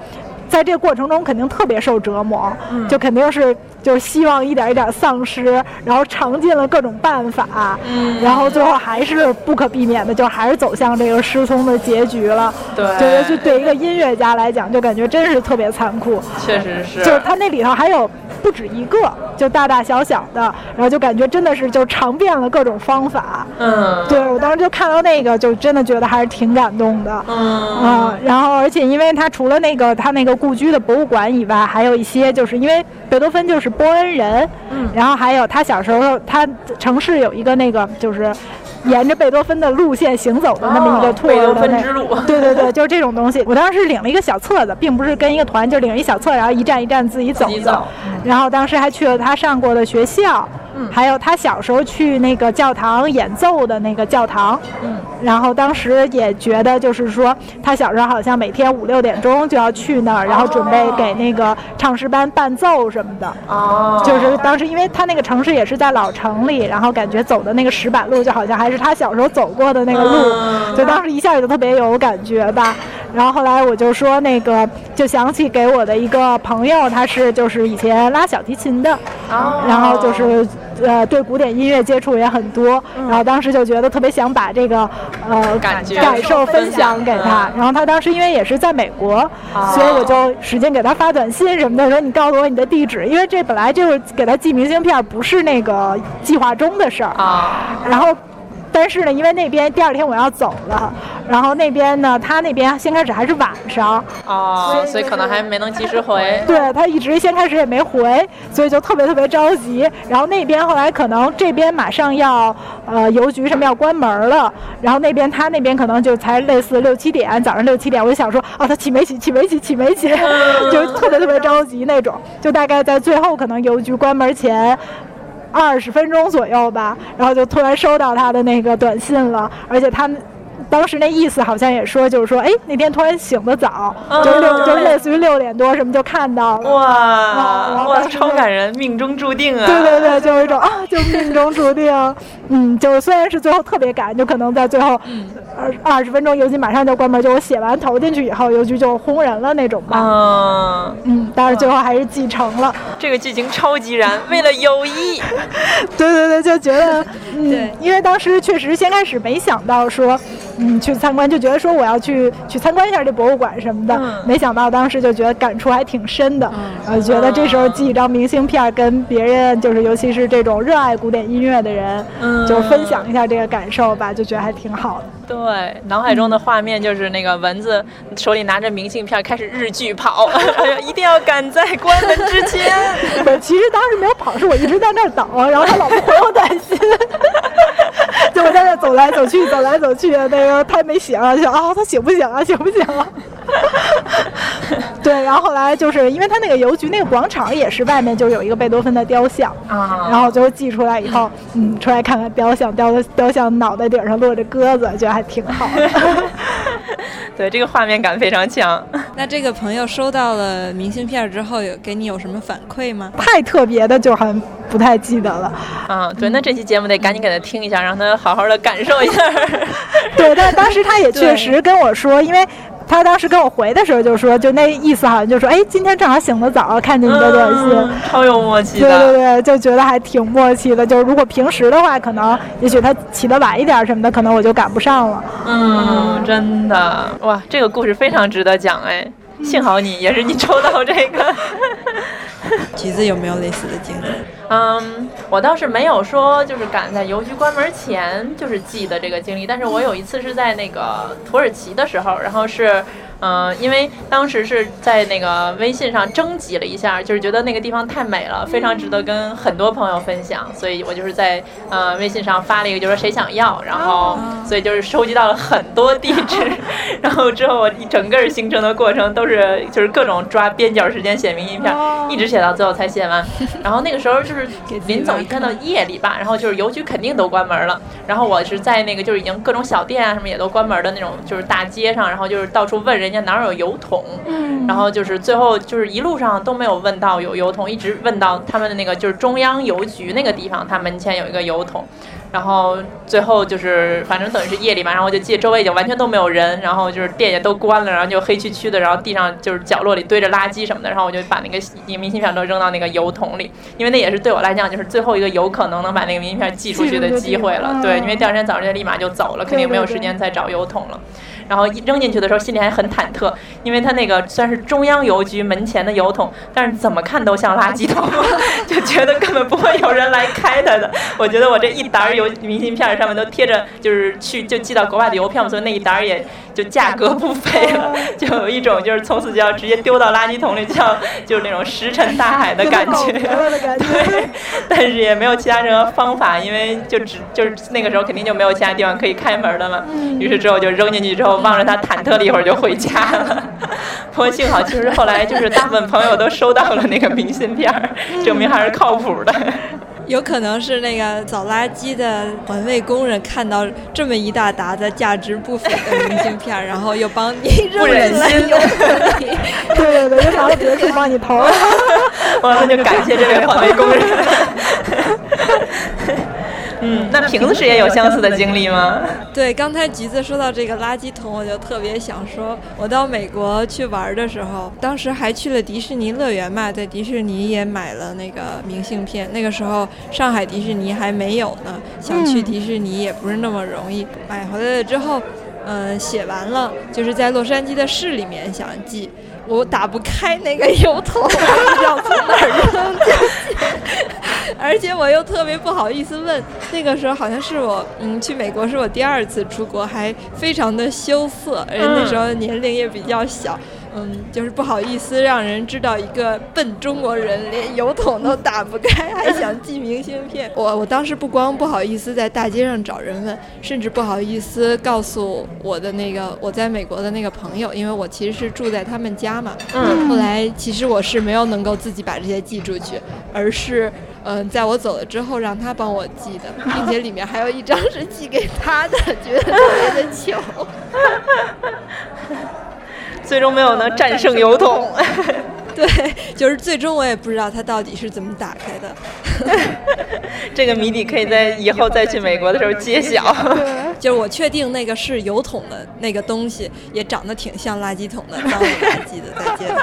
在这个过程中，肯定特别受折磨，就肯定是就是希望一点一点丧失，然后尝尽了各种办法，嗯然后最后还是不可避免的，就还是走向这个失聪的结局了。对，对，就对一个音乐家来讲，就感觉真是特别残酷。确实是，就是他那里头还有不止一个，就大大小小的，然后就感觉真的是就尝遍了各种方法。嗯，对我当时就看到那个，就真的觉得还是挺感动的。嗯，然后而且因为他除了那个他那个。故居的博物馆以外，还有一些，就是因为贝多芬就是波恩人，嗯，然后还有他小时候，他城市有一个那个，就是沿着贝多芬的路线行走的那么一个贝多芬之路，对对对，就是这种东西。我当时领了一个小册子，并不是跟一个团，就领一小册，然后一站一站自己走走。然后当时还去了他上过的学校。还有他小时候去那个教堂演奏的那个教堂，嗯，然后当时也觉得就是说，他小时候好像每天五六点钟就要去那儿，然后准备给那个唱诗班伴奏什么的。哦，就是当时因为他那个城市也是在老城里，然后感觉走的那个石板路就好像还是他小时候走过的那个路，就当时一下就特别有感觉吧。然后后来我就说那个，就想起给我的一个朋友，他是就是以前拉小提琴的，然后就是。呃，对古典音乐接触也很多，然后当时就觉得特别想把这个呃感受分享给他。然后他当时因为也是在美国，所以我就使劲给他发短信什么的，说你告诉我你的地址，因为这本来就是给他寄明信片，不是那个计划中的事儿啊。然后。但是呢，因为那边第二天我要走了，然后那边呢，他那边先开始还是晚上，哦，所以可能还没能及时回。对他一直先开始也没回，所以就特别特别着急。然后那边后来可能这边马上要呃邮局什么要关门了，然后那边他那边可能就才类似六七点，早上六七点，我就想说，哦，他起没起？起没起？起没起？就特别特别着急那种。就大概在最后可能邮局关门前。二十分钟左右吧，然后就突然收到他的那个短信了，而且他。当时那意思好像也说，就是说，哎，那天突然醒得早，就是六，就是类似于六点多什么就看到了。哇，哇，超感人，命中注定啊！对对对，就有一种啊，就命中注定。嗯，就虽然是最后特别赶，就可能在最后二二十分钟邮局马上就关门，就我写完投进去以后，邮局就轰人了那种吧。嗯嗯，但是最后还是继承了。这个剧情超级燃，为了友谊。对对对，就觉得嗯，因为当时确实先开始没想到说。嗯，去参观就觉得说我要去去参观一下这博物馆什么的，没想到当时就觉得感触还挺深的，呃，觉得这时候寄一张明信片跟别人，就是尤其是这种热爱古典音乐的人，就分享一下这个感受吧，就觉得还挺好的。对，脑海中的画面就是那个蚊子手里拿着明信片开始日剧跑，一定要赶在关门之前。其实当时没有跑，是我一直在那儿等，然后他老婆 回我短信，我在那走来走去，走来走去，那个他没醒啊，就啊，他醒不醒啊？醒不醒啊？对，然然后后来就是因为他那个邮局那个广场也是外面就有一个贝多芬的雕像啊，然后就寄出来以后，嗯，出来看看雕像，雕的雕像脑袋顶上落着鸽子，觉得还挺好的。对，这个画面感非常强。那这个朋友收到了明信片之后，有给你有什么反馈吗？太特别的就很不太记得了。嗯，对，那这期节目得赶紧给他听一下，让他好好的感受一下。对，但当时他也确实跟我说，因为。他当时跟我回的时候就说，就那意思好像就说，哎，今天正好醒得早，看见你的短信，超有默契的。对对对，就觉得还挺默契的。就是如果平时的话，可能也许他起得晚一点什么的，可能我就赶不上了。嗯，真的，哇，这个故事非常值得讲哎。幸好你也是你抽到这个。橘子有没有类似的经历？嗯，我倒是没有说就是赶在邮局关门前就是寄的这个经历，但是我有一次是在那个土耳其的时候，然后是。嗯，因为当时是在那个微信上征集了一下，就是觉得那个地方太美了，非常值得跟很多朋友分享，所以我就是在呃微信上发了一个，就说谁想要，然后所以就是收集到了很多地址，然后之后我一整个行程的过程都是就是各种抓边角时间写明信片，一直写到最后才写完。然后那个时候就是临走一天的夜里吧，然后就是邮局肯定都关门了，然后我是在那个就是已经各种小店啊什么也都关门的那种就是大街上，然后就是到处问人。人家哪儿有油桶？嗯，然后就是最后就是一路上都没有问到有油桶，一直问到他们的那个就是中央邮局那个地方，他门前有一个油桶。然后最后就是，反正等于是夜里嘛，然后我就记得周围已经完全都没有人，然后就是店也都关了，然后就黑黢黢的，然后地上就是角落里堆着垃圾什么的，然后我就把那个明信片都扔到那个邮筒里，因为那也是对我来讲就是最后一个有可能能把那个明信片寄出去的机会了。对，因为第二天早上就立马就走了，肯定没有时间再找邮筒了。然后扔进去的时候心里还很忐忑，因为它那个虽然是中央邮局门前的邮筒，但是怎么看都像垃圾桶，就觉得根本不会有人来开它的。我觉得我这一沓邮明信片上面都贴着，就是去就寄到国外的邮票，所以那一沓也就价格不菲了，就有一种就是从此就要直接丢到垃圾桶里，就要就是那种石沉大海的感觉。对，但是也没有其他任何方法，因为就只就是那个时候肯定就没有其他地方可以开门的了。于是之后就扔进去之后。望着他忐忑了一会儿就回家了，不过幸好，其实后来就是大部分朋友都收到了那个明信片，证明还是靠谱的。有可能是那个扫垃圾的环卫工人看到这么一大沓的价值不菲的明信片，然后又帮你 不忍心，对对对，又拿了别处帮你投了，完了就感谢这位环卫工人。嗯，那瓶子是也有相似的经历吗？对，刚才橘子说到这个垃圾桶，我就特别想说，我到美国去玩的时候，当时还去了迪士尼乐园嘛，在迪士尼也买了那个明信片。那个时候上海迪士尼还没有呢，想去迪士尼也不是那么容易。买回来了之后，嗯，写完了，就是在洛杉矶的市里面想寄。我打不开那个 邮筒，不知道从哪儿扔进去，而且我又特别不好意思问。那个时候好像是我，嗯，去美国是我第二次出国，还非常的羞涩，而且那时候年龄也比较小。嗯，就是不好意思让人知道一个笨中国人连油桶都打不开，还想寄明信片。我我当时不光不好意思在大街上找人问，甚至不好意思告诉我的那个我在美国的那个朋友，因为我其实是住在他们家嘛。嗯。后来其实我是没有能够自己把这些寄出去，而是嗯，在我走了之后让他帮我寄的，并且里面还有一张是寄给他的，觉得特别的糗。最终没有能战胜油桶，对，就是最终我也不知道它到底是怎么打开的。这个谜底可以在以后再去美国的时候揭晓。就是我确定那个是油桶的那个东西，也长得挺像垃圾桶的，当我垃圾的在街头。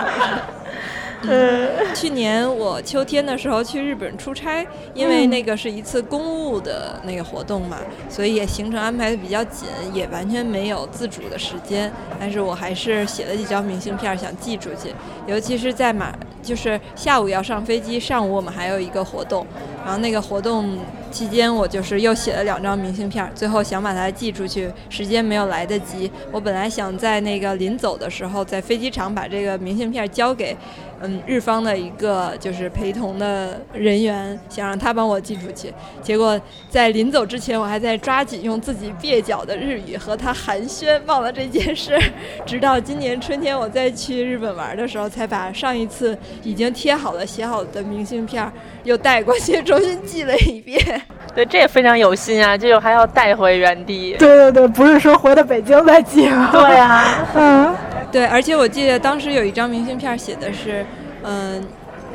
嗯，去年我秋天的时候去日本出差，因为那个是一次公务的那个活动嘛，所以也行程安排的比较紧，也完全没有自主的时间。但是我还是写了几张明信片想寄出去，尤其是在马，就是下午要上飞机，上午我们还有一个活动，然后那个活动期间，我就是又写了两张明信片，最后想把它寄出去，时间没有来得及。我本来想在那个临走的时候，在飞机场把这个明信片交给。嗯，日方的一个就是陪同的人员，想让他帮我寄出去。结果在临走之前，我还在抓紧用自己蹩脚的日语和他寒暄，忘了这件事。直到今年春天我再去日本玩的时候，才把上一次已经贴好了、写好的明信片又带过去，重新寄了一遍。对，这也非常有心啊，就还要带回原地。对对对，不是说回到北京再寄吗？对啊，嗯。对，而且我记得当时有一张明信片写的是，嗯，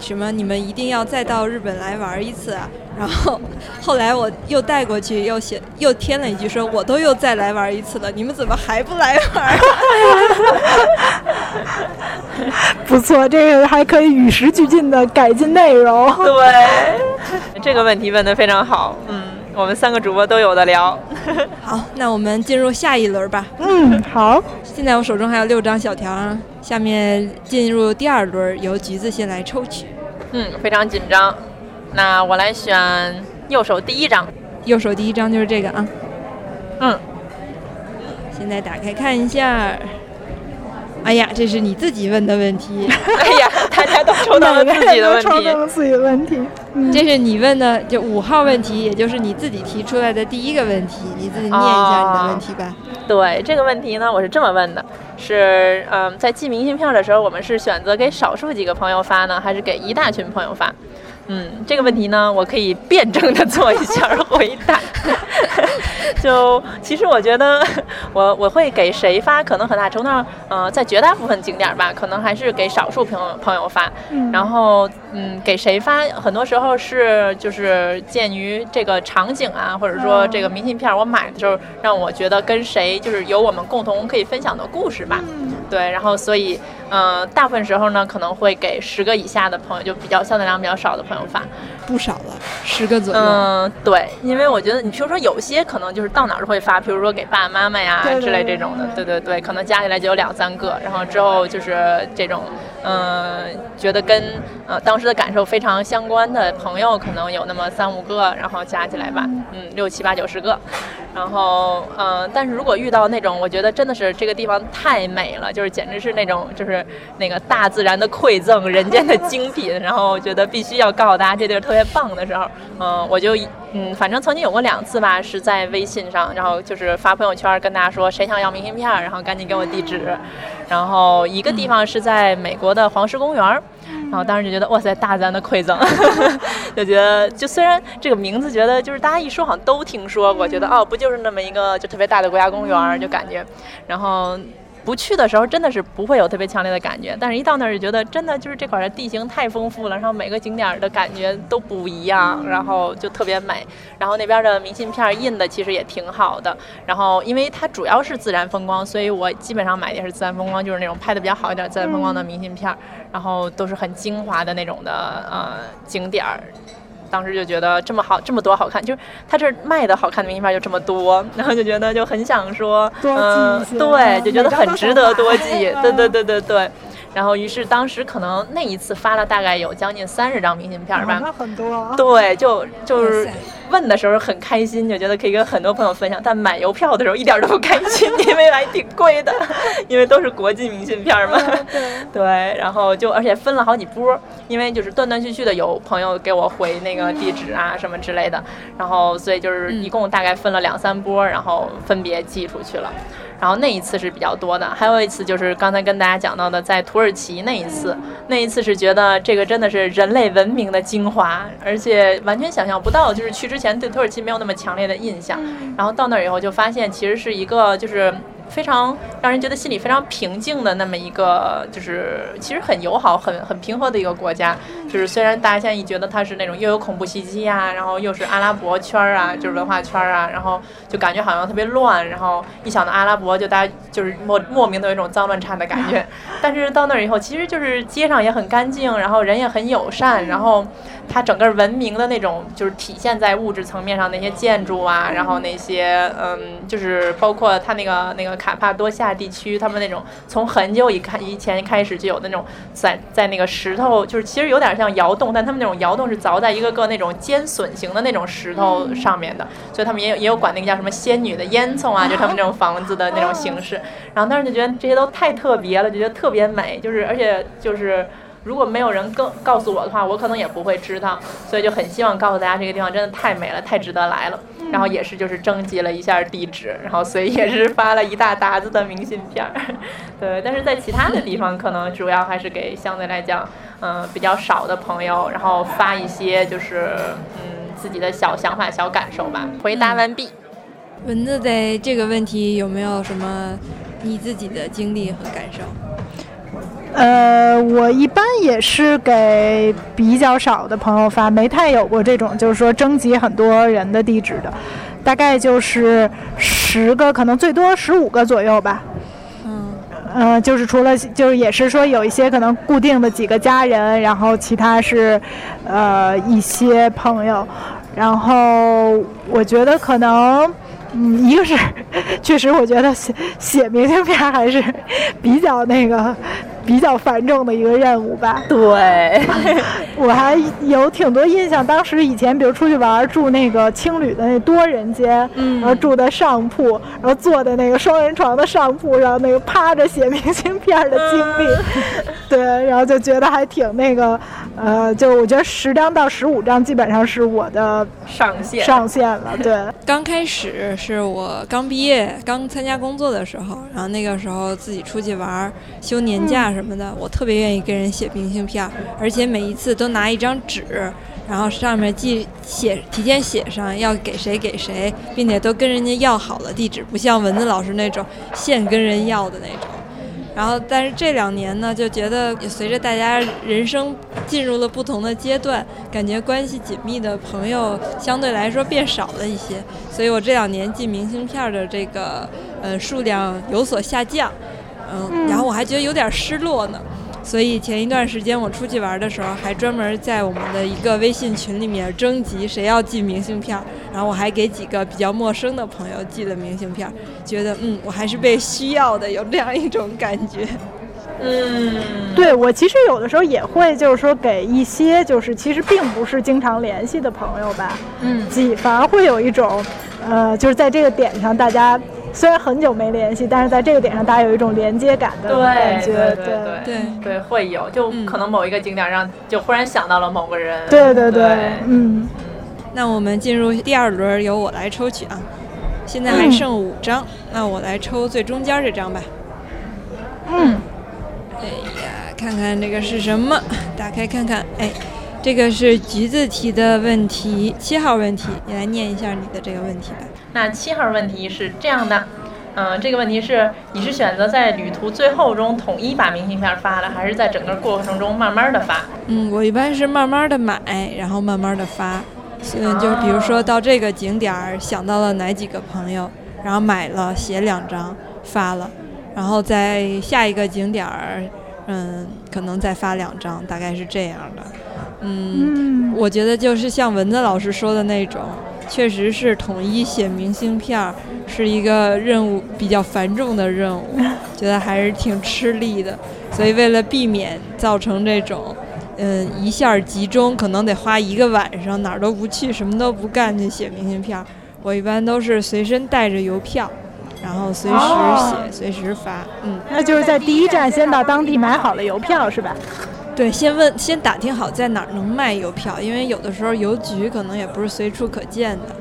什么你们一定要再到日本来玩一次啊。然后后来我又带过去，又写又添了一句说，我都又再来玩一次了，你们怎么还不来玩？不错，这个还可以与时俱进的改进内容。对，这个问题问的非常好，嗯。我们三个主播都有的聊，好，那我们进入下一轮吧。嗯，好。现在我手中还有六张小条，下面进入第二轮，由橘子先来抽取。嗯，非常紧张。那我来选右手第一张。右手第一张就是这个啊。嗯。现在打开看一下。哎呀，这是你自己问的问题。哎呀，大家都抽到了自己的问题。抽到了自己的问题。这是你问的，就五号问题，也就是你自己提出来的第一个问题，你自己念一下你的问题吧。对，这个问题呢，我是这么问的：是嗯，在寄明信片的时候，我们是选择给少数几个朋友发呢，还是给一大群朋友发？嗯，这个问题呢，我可以辩证的做一下 回答。就其实我觉得，我我会给谁发，可能很大程度上，呃，在绝大部分景点吧，可能还是给少数朋友朋友发。然后，嗯，给谁发，很多时候是就是鉴于这个场景啊，或者说这个明信片我买的时候，让我觉得跟谁就是有我们共同可以分享的故事吧。对，然后所以，嗯，大部分时候呢，可能会给十个以下的朋友，就比较相对量比较少的朋友想法。不少了，十个左右。嗯，对，因为我觉得你比如说有些可能就是到哪儿都会发，比如说给爸爸妈妈呀之类这种的，对对对，可能加起来就有两三个，然后之后就是这种，嗯，觉得跟呃当时的感受非常相关的朋友，可能有那么三五个，然后加起来吧，嗯，六七八九十个，然后嗯，但是如果遇到那种我觉得真的是这个地方太美了，就是简直是那种就是那个大自然的馈赠，人间的精品，然后我觉得必须要告诉大家这地儿特。特别棒的时候，嗯，我就嗯，反正曾经有过两次吧，是在微信上，然后就是发朋友圈跟大家说谁想要明信片，然后赶紧给我地址。然后一个地方是在美国的黄石公园，然后当时就觉得哇塞，大自然的馈赠，就觉得就虽然这个名字觉得就是大家一说好像都听说过，觉得哦不就是那么一个就特别大的国家公园，就感觉，然后。不去的时候真的是不会有特别强烈的感觉，但是一到那儿就觉得真的就是这块的地形太丰富了，然后每个景点的感觉都不一样，然后就特别美。然后那边的明信片印的其实也挺好的，然后因为它主要是自然风光，所以我基本上买的也是自然风光，就是那种拍的比较好一点自然风光的明信片，然后都是很精华的那种的呃景点儿。当时就觉得这么好，这么多好看，就是他这卖的好看的明信片就这么多，然后就觉得就很想说，嗯，对，就觉得很值得多寄，对对对对对。然后，于是当时可能那一次发了大概有将近三十张明信片吧，那很多。对，就就是问的时候很开心，就觉得可以跟很多朋友分享。但买邮票的时候一点都不开心，因为还挺贵的，因为都是国际明信片嘛。对。然后就而且分了好几波，因为就是断断续续的有朋友给我回那个地址啊什么之类的，然后所以就是一共大概分了两三波，然后分别寄出去了。然后那一次是比较多的，还有一次就是刚才跟大家讲到的，在土耳其那一次，那一次是觉得这个真的是人类文明的精华，而且完全想象不到，就是去之前对土耳其没有那么强烈的印象，然后到那儿以后就发现其实是一个就是。非常让人觉得心里非常平静的那么一个，就是其实很友好、很很平和的一个国家。就是虽然大家现在一觉得它是那种又有恐怖袭击啊，然后又是阿拉伯圈儿啊，就是文化圈儿啊，然后就感觉好像特别乱。然后一想到阿拉伯，就大家就是莫莫名的有一种脏乱差的感觉。但是到那儿以后，其实就是街上也很干净，然后人也很友善，然后它整个文明的那种就是体现在物质层面上那些建筑啊，然后那些嗯，就是包括它那个那个。个卡帕多夏地区，他们那种从很久以开以前开始就有那种在在那个石头，就是其实有点像窑洞，但他们那种窑洞是凿在一个个那种尖笋形的那种石头上面的，所以他们也有也有管那个叫什么仙女的烟囱啊，就他们这种房子的那种形式。然后当时就觉得这些都太特别了，就觉得特别美，就是而且就是。如果没有人告告诉我的话，我可能也不会知道，所以就很希望告诉大家这个地方真的太美了，太值得来了。然后也是就是征集了一下地址，然后所以也是发了一大沓子的明信片儿。对，但是在其他的地方可能主要还是给相对来讲，嗯，比较少的朋友，然后发一些就是嗯自己的小想法、小感受吧。回答完毕。蚊子在这个问题有没有什么你自己的经历和感受？呃，我一般也是给比较少的朋友发，没太有过这种就是说征集很多人的地址的，大概就是十个，可能最多十五个左右吧。嗯，呃，就是除了就是也是说有一些可能固定的几个家人，然后其他是呃一些朋友，然后我觉得可能。嗯，一个是，确实我觉得写写明信片还是比较那个比较繁重的一个任务吧。对，我还有挺多印象，当时以前比如出去玩住那个青旅的那多人间，嗯然后住的上铺，然后坐在那个双人床的上铺上，那个趴着写明信片的经历，对，然后就觉得还挺那个，呃，就我觉得十张到十五张基本上是我的上限上限了。对，刚开始。是我刚毕业、刚参加工作的时候，然后那个时候自己出去玩、休年假什么的，我特别愿意跟人写明信片，而且每一次都拿一张纸，然后上面记写提前写上要给谁给谁，并且都跟人家要好了地址，不像文字老师那种现跟人要的那种。然后，但是这两年呢，就觉得随着大家人生进入了不同的阶段，感觉关系紧密的朋友相对来说变少了一些，所以我这两年寄明信片的这个呃数量有所下降，嗯，然后我还觉得有点失落呢。所以前一段时间我出去玩的时候，还专门在我们的一个微信群里面征集谁要寄明信片，然后我还给几个比较陌生的朋友寄了明信片，觉得嗯，我还是被需要的，有这样一种感觉。嗯，对我其实有的时候也会，就是说给一些就是其实并不是经常联系的朋友吧，嗯，寄反而会有一种，呃，就是在这个点上大家。虽然很久没联系，但是在这个点上，大家有一种连接感的感觉。对对对对对，会有，就可能某一个景点让就忽然想到了某个人。对对对，嗯。那我们进入第二轮，由我来抽取啊。现在还剩五张，那我来抽最中间这张吧。嗯。哎呀，看看这个是什么？打开看看，哎，这个是橘子提的问题，七号问题，你来念一下你的这个问题吧。那七号问题是这样的，嗯，这个问题是你是选择在旅途最后中统一把明信片发了，还是在整个过程中慢慢的发？嗯，我一般是慢慢的买，然后慢慢的发。嗯，就比如说到这个景点儿想到了哪几个朋友，然后买了写两张发了，然后在下一个景点儿，嗯，可能再发两张，大概是这样的。嗯，我觉得就是像蚊子老师说的那种。确实是统一写明信片儿是一个任务比较繁重的任务，觉得还是挺吃力的。所以为了避免造成这种，嗯，一下集中，可能得花一个晚上哪儿都不去，什么都不干就写明信片儿。我一般都是随身带着邮票，然后随时写，随时发。嗯，那就是在第一站先到当地买好了邮票，是吧？对，先问，先打听好在哪儿能卖邮票，因为有的时候邮局可能也不是随处可见的。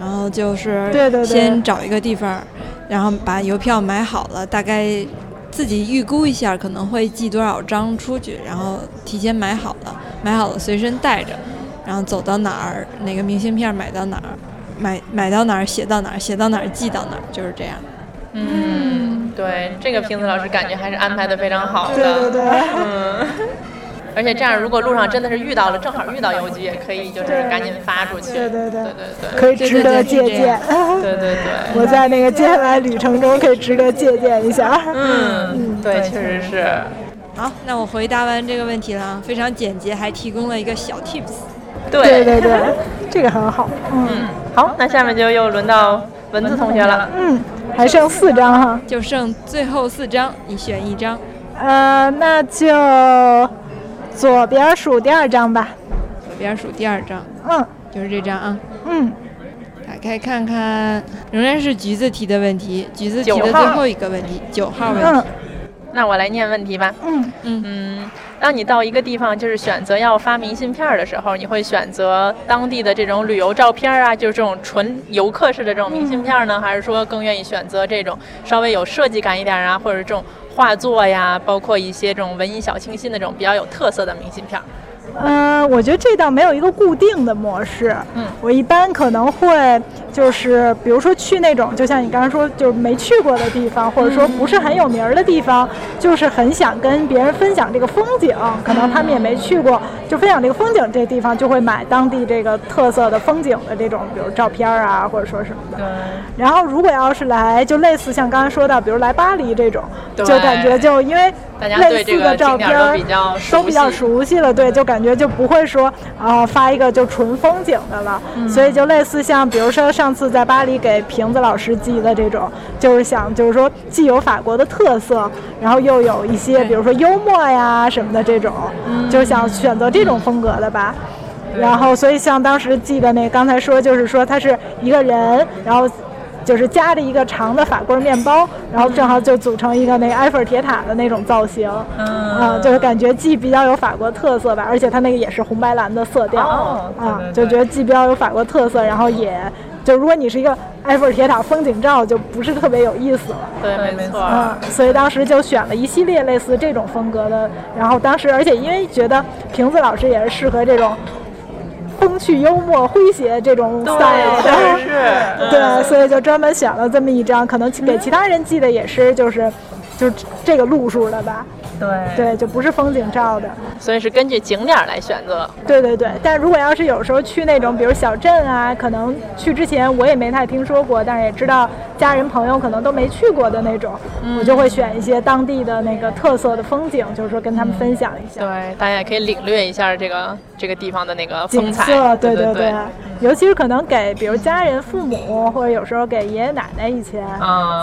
然后就是先找一个地方，然后把邮票买好了，大概自己预估一下可能会寄多少张出去，然后提前买好了，买好了随身带着，然后走到哪儿，哪个明信片买到哪儿，买买到哪儿写到哪儿，写到哪儿寄到哪儿，就是这样。嗯，对，这个瓶子老师感觉还是安排的非常好的。对对对，嗯。而且这样，如果路上真的是遇到了，正好遇到邮局，也可以就是赶紧发出去。对对对对对，可以值得借鉴。对对对，我在那个接下来旅程中可以值得借鉴一下。嗯，对，确实是。好，那我回答完这个问题了，非常简洁，还提供了一个小 tips。对对对，这个很好。嗯，好，那下面就又轮到文字同学了。嗯，还剩四张哈，就剩最后四张，你选一张。呃，那就左边数第二张吧。左边数第二张，嗯，就是这张啊。嗯，打开看看，仍然是橘子提的问题，橘子提的最后一个问题，九号问题。那我来念问题吧。嗯嗯嗯，当你到一个地方，就是选择要发明信片的时候，你会选择当地的这种旅游照片啊，就是这种纯游客式的这种明信片呢，还是说更愿意选择这种稍微有设计感一点啊，或者这种画作呀，包括一些这种文艺小清新的这种比较有特色的明信片？嗯，我觉得这倒没有一个固定的模式。嗯，我一般可能会就是，比如说去那种，就像你刚刚说，就是没去过的地方，或者说不是很有名儿的地方，就是很想跟别人分享这个风景，可能他们也没去过，就分享这个风景，这地方就会买当地这个特色的风景的这种，比如照片啊，或者说什么的。对。然后如果要是来，就类似像刚才说到，比如来巴黎这种，就感觉就因为类似的照片都比较都比较熟悉了，对，就感觉就不会说啊发一个就纯风景的了，所以就类似像比如说上次在巴黎给瓶子老师寄的这种，就是想就是说既有法国的特色，然后又有一些比如说幽默呀什么的这种，就想选择这种风格的吧。然后所以像当时寄的那刚才说就是说他是一个人，然后。就是夹着一个长的法棍面包，然后正好就组成一个那个埃菲尔铁塔的那种造型，嗯，就是感觉既比较有法国特色吧，而且它那个也是红白蓝的色调，啊，就觉得既比较有法国特色，然后也就如果你是一个埃菲尔铁塔风景照，就不是特别有意思了，对，没错，嗯，所以当时就选了一系列类似这种风格的，然后当时而且因为觉得瓶子老师也是适合这种。风趣幽默、诙谐这种 style 的，是，对，所以就专门选了这么一张，可能给其他人寄的也是，就是，就这个路数的吧。对对，就不是风景照的，所以是根据景点来选择。对对对，但如果要是有时候去那种，比如小镇啊，可能去之前我也没太听说过，但是也知道家人朋友可能都没去过的那种，我就会选一些当地的那个特色的风景，就是说跟他们分享一下。对，大家也可以领略一下这个这个地方的那个风采。对对对，尤其是可能给比如家人、父母，或者有时候给爷爷奶奶以前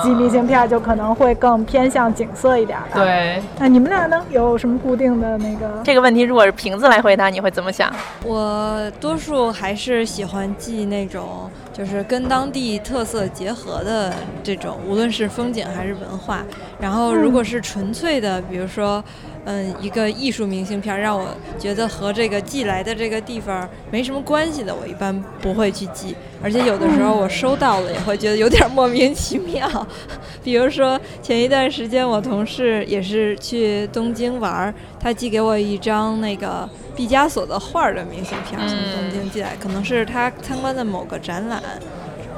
寄明信片，就可能会更偏向景色一点吧。对，那你。你们俩呢？有什么固定的那个？这个问题如果是瓶子来回答，你会怎么想？我多数还是喜欢寄那种，就是跟当地特色结合的这种，无论是风景还是文化。然后，如果是纯粹的，比如说。嗯，一个艺术明信片，让我觉得和这个寄来的这个地方没什么关系的，我一般不会去寄。而且有的时候我收到了，也会觉得有点莫名其妙。比如说前一段时间，我同事也是去东京玩，他寄给我一张那个毕加索的画的明信片，从东京寄来，可能是他参观的某个展览。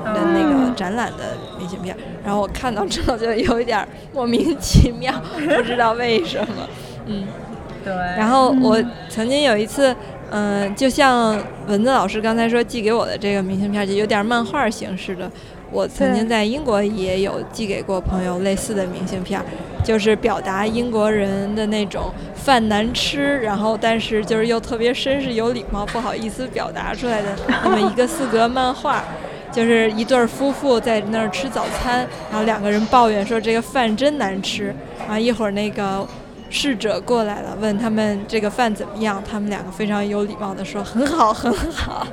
的那个展览的明信片，然后我看到之后就有一点莫名其妙，不知道为什么。嗯，对。然后我曾经有一次，嗯，就像蚊子老师刚才说寄给我的这个明信片，就有点漫画形式的。我曾经在英国也有寄给过朋友类似的明信片，就是表达英国人的那种饭难吃，然后但是就是又特别绅士有礼貌，不好意思表达出来的那么一个四格漫画。就是一对夫妇在那儿吃早餐，然后两个人抱怨说这个饭真难吃。然后一会儿那个侍者过来了，问他们这个饭怎么样，他们两个非常有礼貌的说很好，很好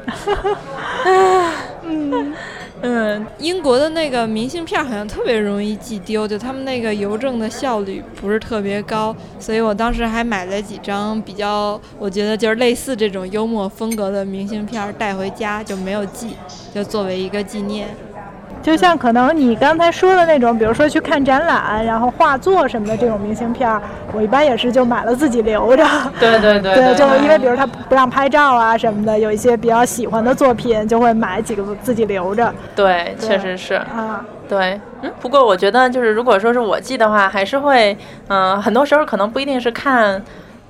啊。嗯。嗯，英国的那个明信片好像特别容易寄丢，就他们那个邮政的效率不是特别高，所以我当时还买了几张比较，我觉得就是类似这种幽默风格的明信片带回家，就没有寄，就作为一个纪念。就像可能你刚才说的那种，比如说去看展览，然后画作什么的这种明信片，我一般也是就买了自己留着。对对 对。对，就因为比如他不让拍照啊什么的，有一些比较喜欢的作品，就会买几个自己留着。对，确实是。啊。对，嗯，不过我觉得就是如果说是我寄的话，还是会，嗯，很多时候可能不一定是看，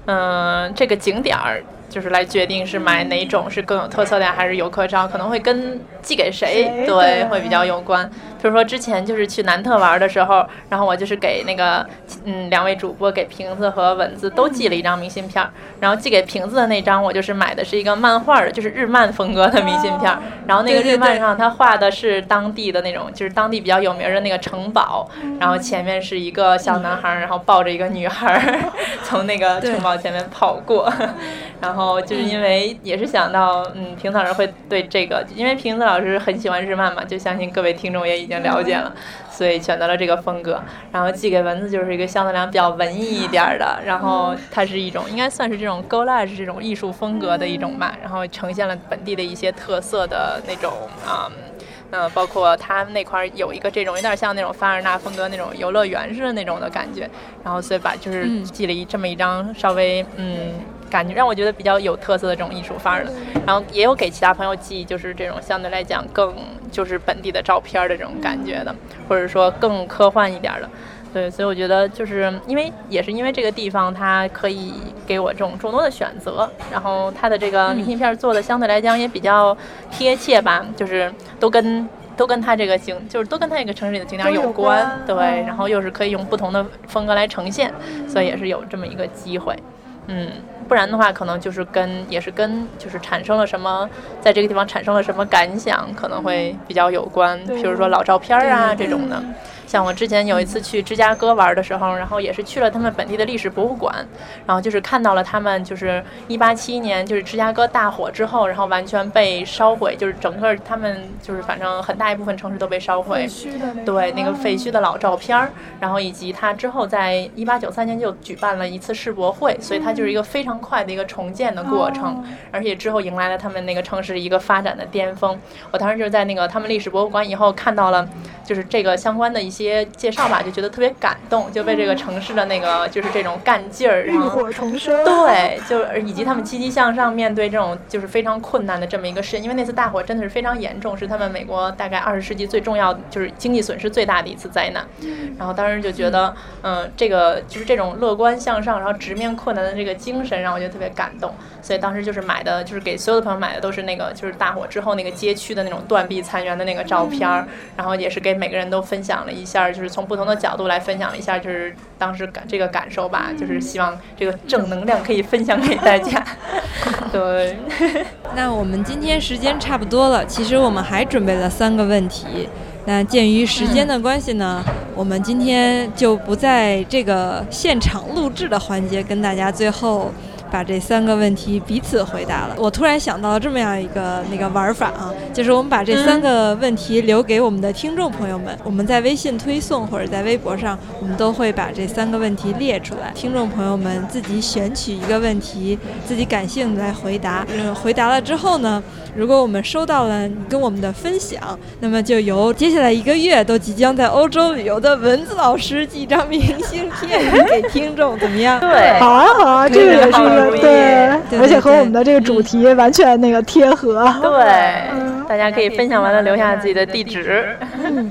嗯，这个景点儿。就是来决定是买哪种是更有特色的，还是游客照，可能会跟寄给谁，对，会比较有关。比如说之前就是去南特玩的时候，然后我就是给那个嗯两位主播给瓶子和蚊子都寄了一张明信片，然后寄给瓶子的那张我就是买的是一个漫画的，就是日漫风格的明信片，然后那个日漫上他画的是当地的那种，就是当地比较有名的那个城堡，然后前面是一个小男孩，然后抱着一个女孩 从那个城堡前面跑过，然后就是因为也是想到嗯平草人会对这个，因为瓶子老师很喜欢日漫嘛，就相信各位听众也已经了解了，所以选择了这个风格。然后寄给蚊子就是一个相对来讲比较文艺一点的，然后它是一种应该算是这种 collage 这种艺术风格的一种吧，然后呈现了本地的一些特色的那种啊，嗯，包括它那块有一个这种有点像那种凡尔纳风格那种游乐园似的那种的感觉，然后所以把就是寄了一这么一张稍微嗯。感觉让我觉得比较有特色的这种艺术范儿的，然后也有给其他朋友寄，就是这种相对来讲更就是本地的照片的这种感觉的，或者说更科幻一点的，对，所以我觉得就是因为也是因为这个地方它可以给我这种众多的选择，然后它的这个明信片做的相对来讲也比较贴切吧，就是都跟都跟它这个景就是都跟它这个城市里的景点有关，对，然后又是可以用不同的风格来呈现，所以也是有这么一个机会，嗯。不然的话，可能就是跟也是跟就是产生了什么，在这个地方产生了什么感想，可能会比较有关。比如说老照片啊这种的。像我之前有一次去芝加哥玩的时候，然后也是去了他们本地的历史博物馆，然后就是看到了他们就是一八七一年就是芝加哥大火之后，然后完全被烧毁，就是整个他们就是反正很大一部分城市都被烧毁。对，那个废墟的老照片儿，然后以及他之后在一八九三年就举办了一次世博会，所以它就是一个非常快的一个重建的过程，而且之后迎来了他们那个城市一个发展的巅峰。我当时就是在那个他们历史博物馆以后看到了，就是这个相关的一些。些介绍吧，就觉得特别感动，就被这个城市的那个就是这种干劲儿，浴火重生，对，就以及他们积极向上面对这种就是非常困难的这么一个事，因为那次大火真的是非常严重，是他们美国大概二十世纪最重要就是经济损失最大的一次灾难。然后当时就觉得，嗯，这个就是这种乐观向上，然后直面困难的这个精神，让我觉得特别感动。所以当时就是买的，就是给所有的朋友买的都是那个就是大火之后那个街区的那种断壁残垣的那个照片儿，然后也是给每个人都分享了一下，就是从不同的角度来分享了一下，就是当时感这个感受吧，就是希望这个正能量可以分享给大家。对，那我们今天时间差不多了，其实我们还准备了三个问题，那鉴于时间的关系呢，我们今天就不在这个现场录制的环节跟大家最后。把这三个问题彼此回答了。我突然想到了这么样一个那个玩法啊，就是我们把这三个问题留给我们的听众朋友们。我们在微信推送或者在微博上，我们都会把这三个问题列出来。听众朋友们自己选取一个问题，自己感兴趣来回答。嗯，回答了之后呢，如果我们收到了你跟我们的分享，那么就由接下来一个月都即将在欧洲旅游的蚊子老师寄张明信片给听众，怎么样？对，好啊，好啊，这个也是。对，而且和我们的这个主题完全那个贴合。对，大家可以分享完了留下自己的地址，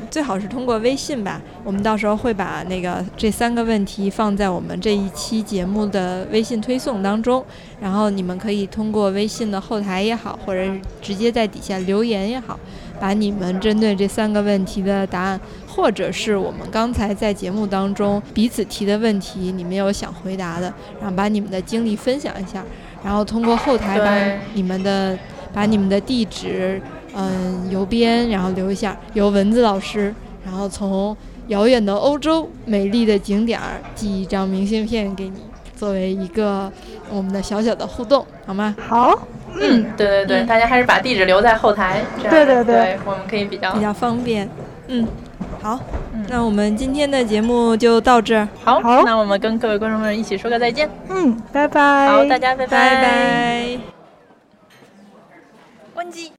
最好是通过微信吧。我们到时候会把那个这三个问题放在我们这一期节目的微信推送当中，然后你们可以通过微信的后台也好，或者直接在底下留言也好。把你们针对这三个问题的答案，或者是我们刚才在节目当中彼此提的问题，你们有想回答的，然后把你们的经历分享一下，然后通过后台把你们的把你们的地址、嗯邮编，然后留一下，由文字老师，然后从遥远的欧洲美丽的景点儿寄一张明信片给你，作为一个我们的小小的互动，好吗？好。嗯，对对对，大家还是把地址留在后台，对对对，我们可以比较比较方便。嗯，好，那我们今天的节目就到这儿。好，那我们跟各位观众们一起说个再见。嗯，拜拜。好，大家拜拜。拜拜。关机。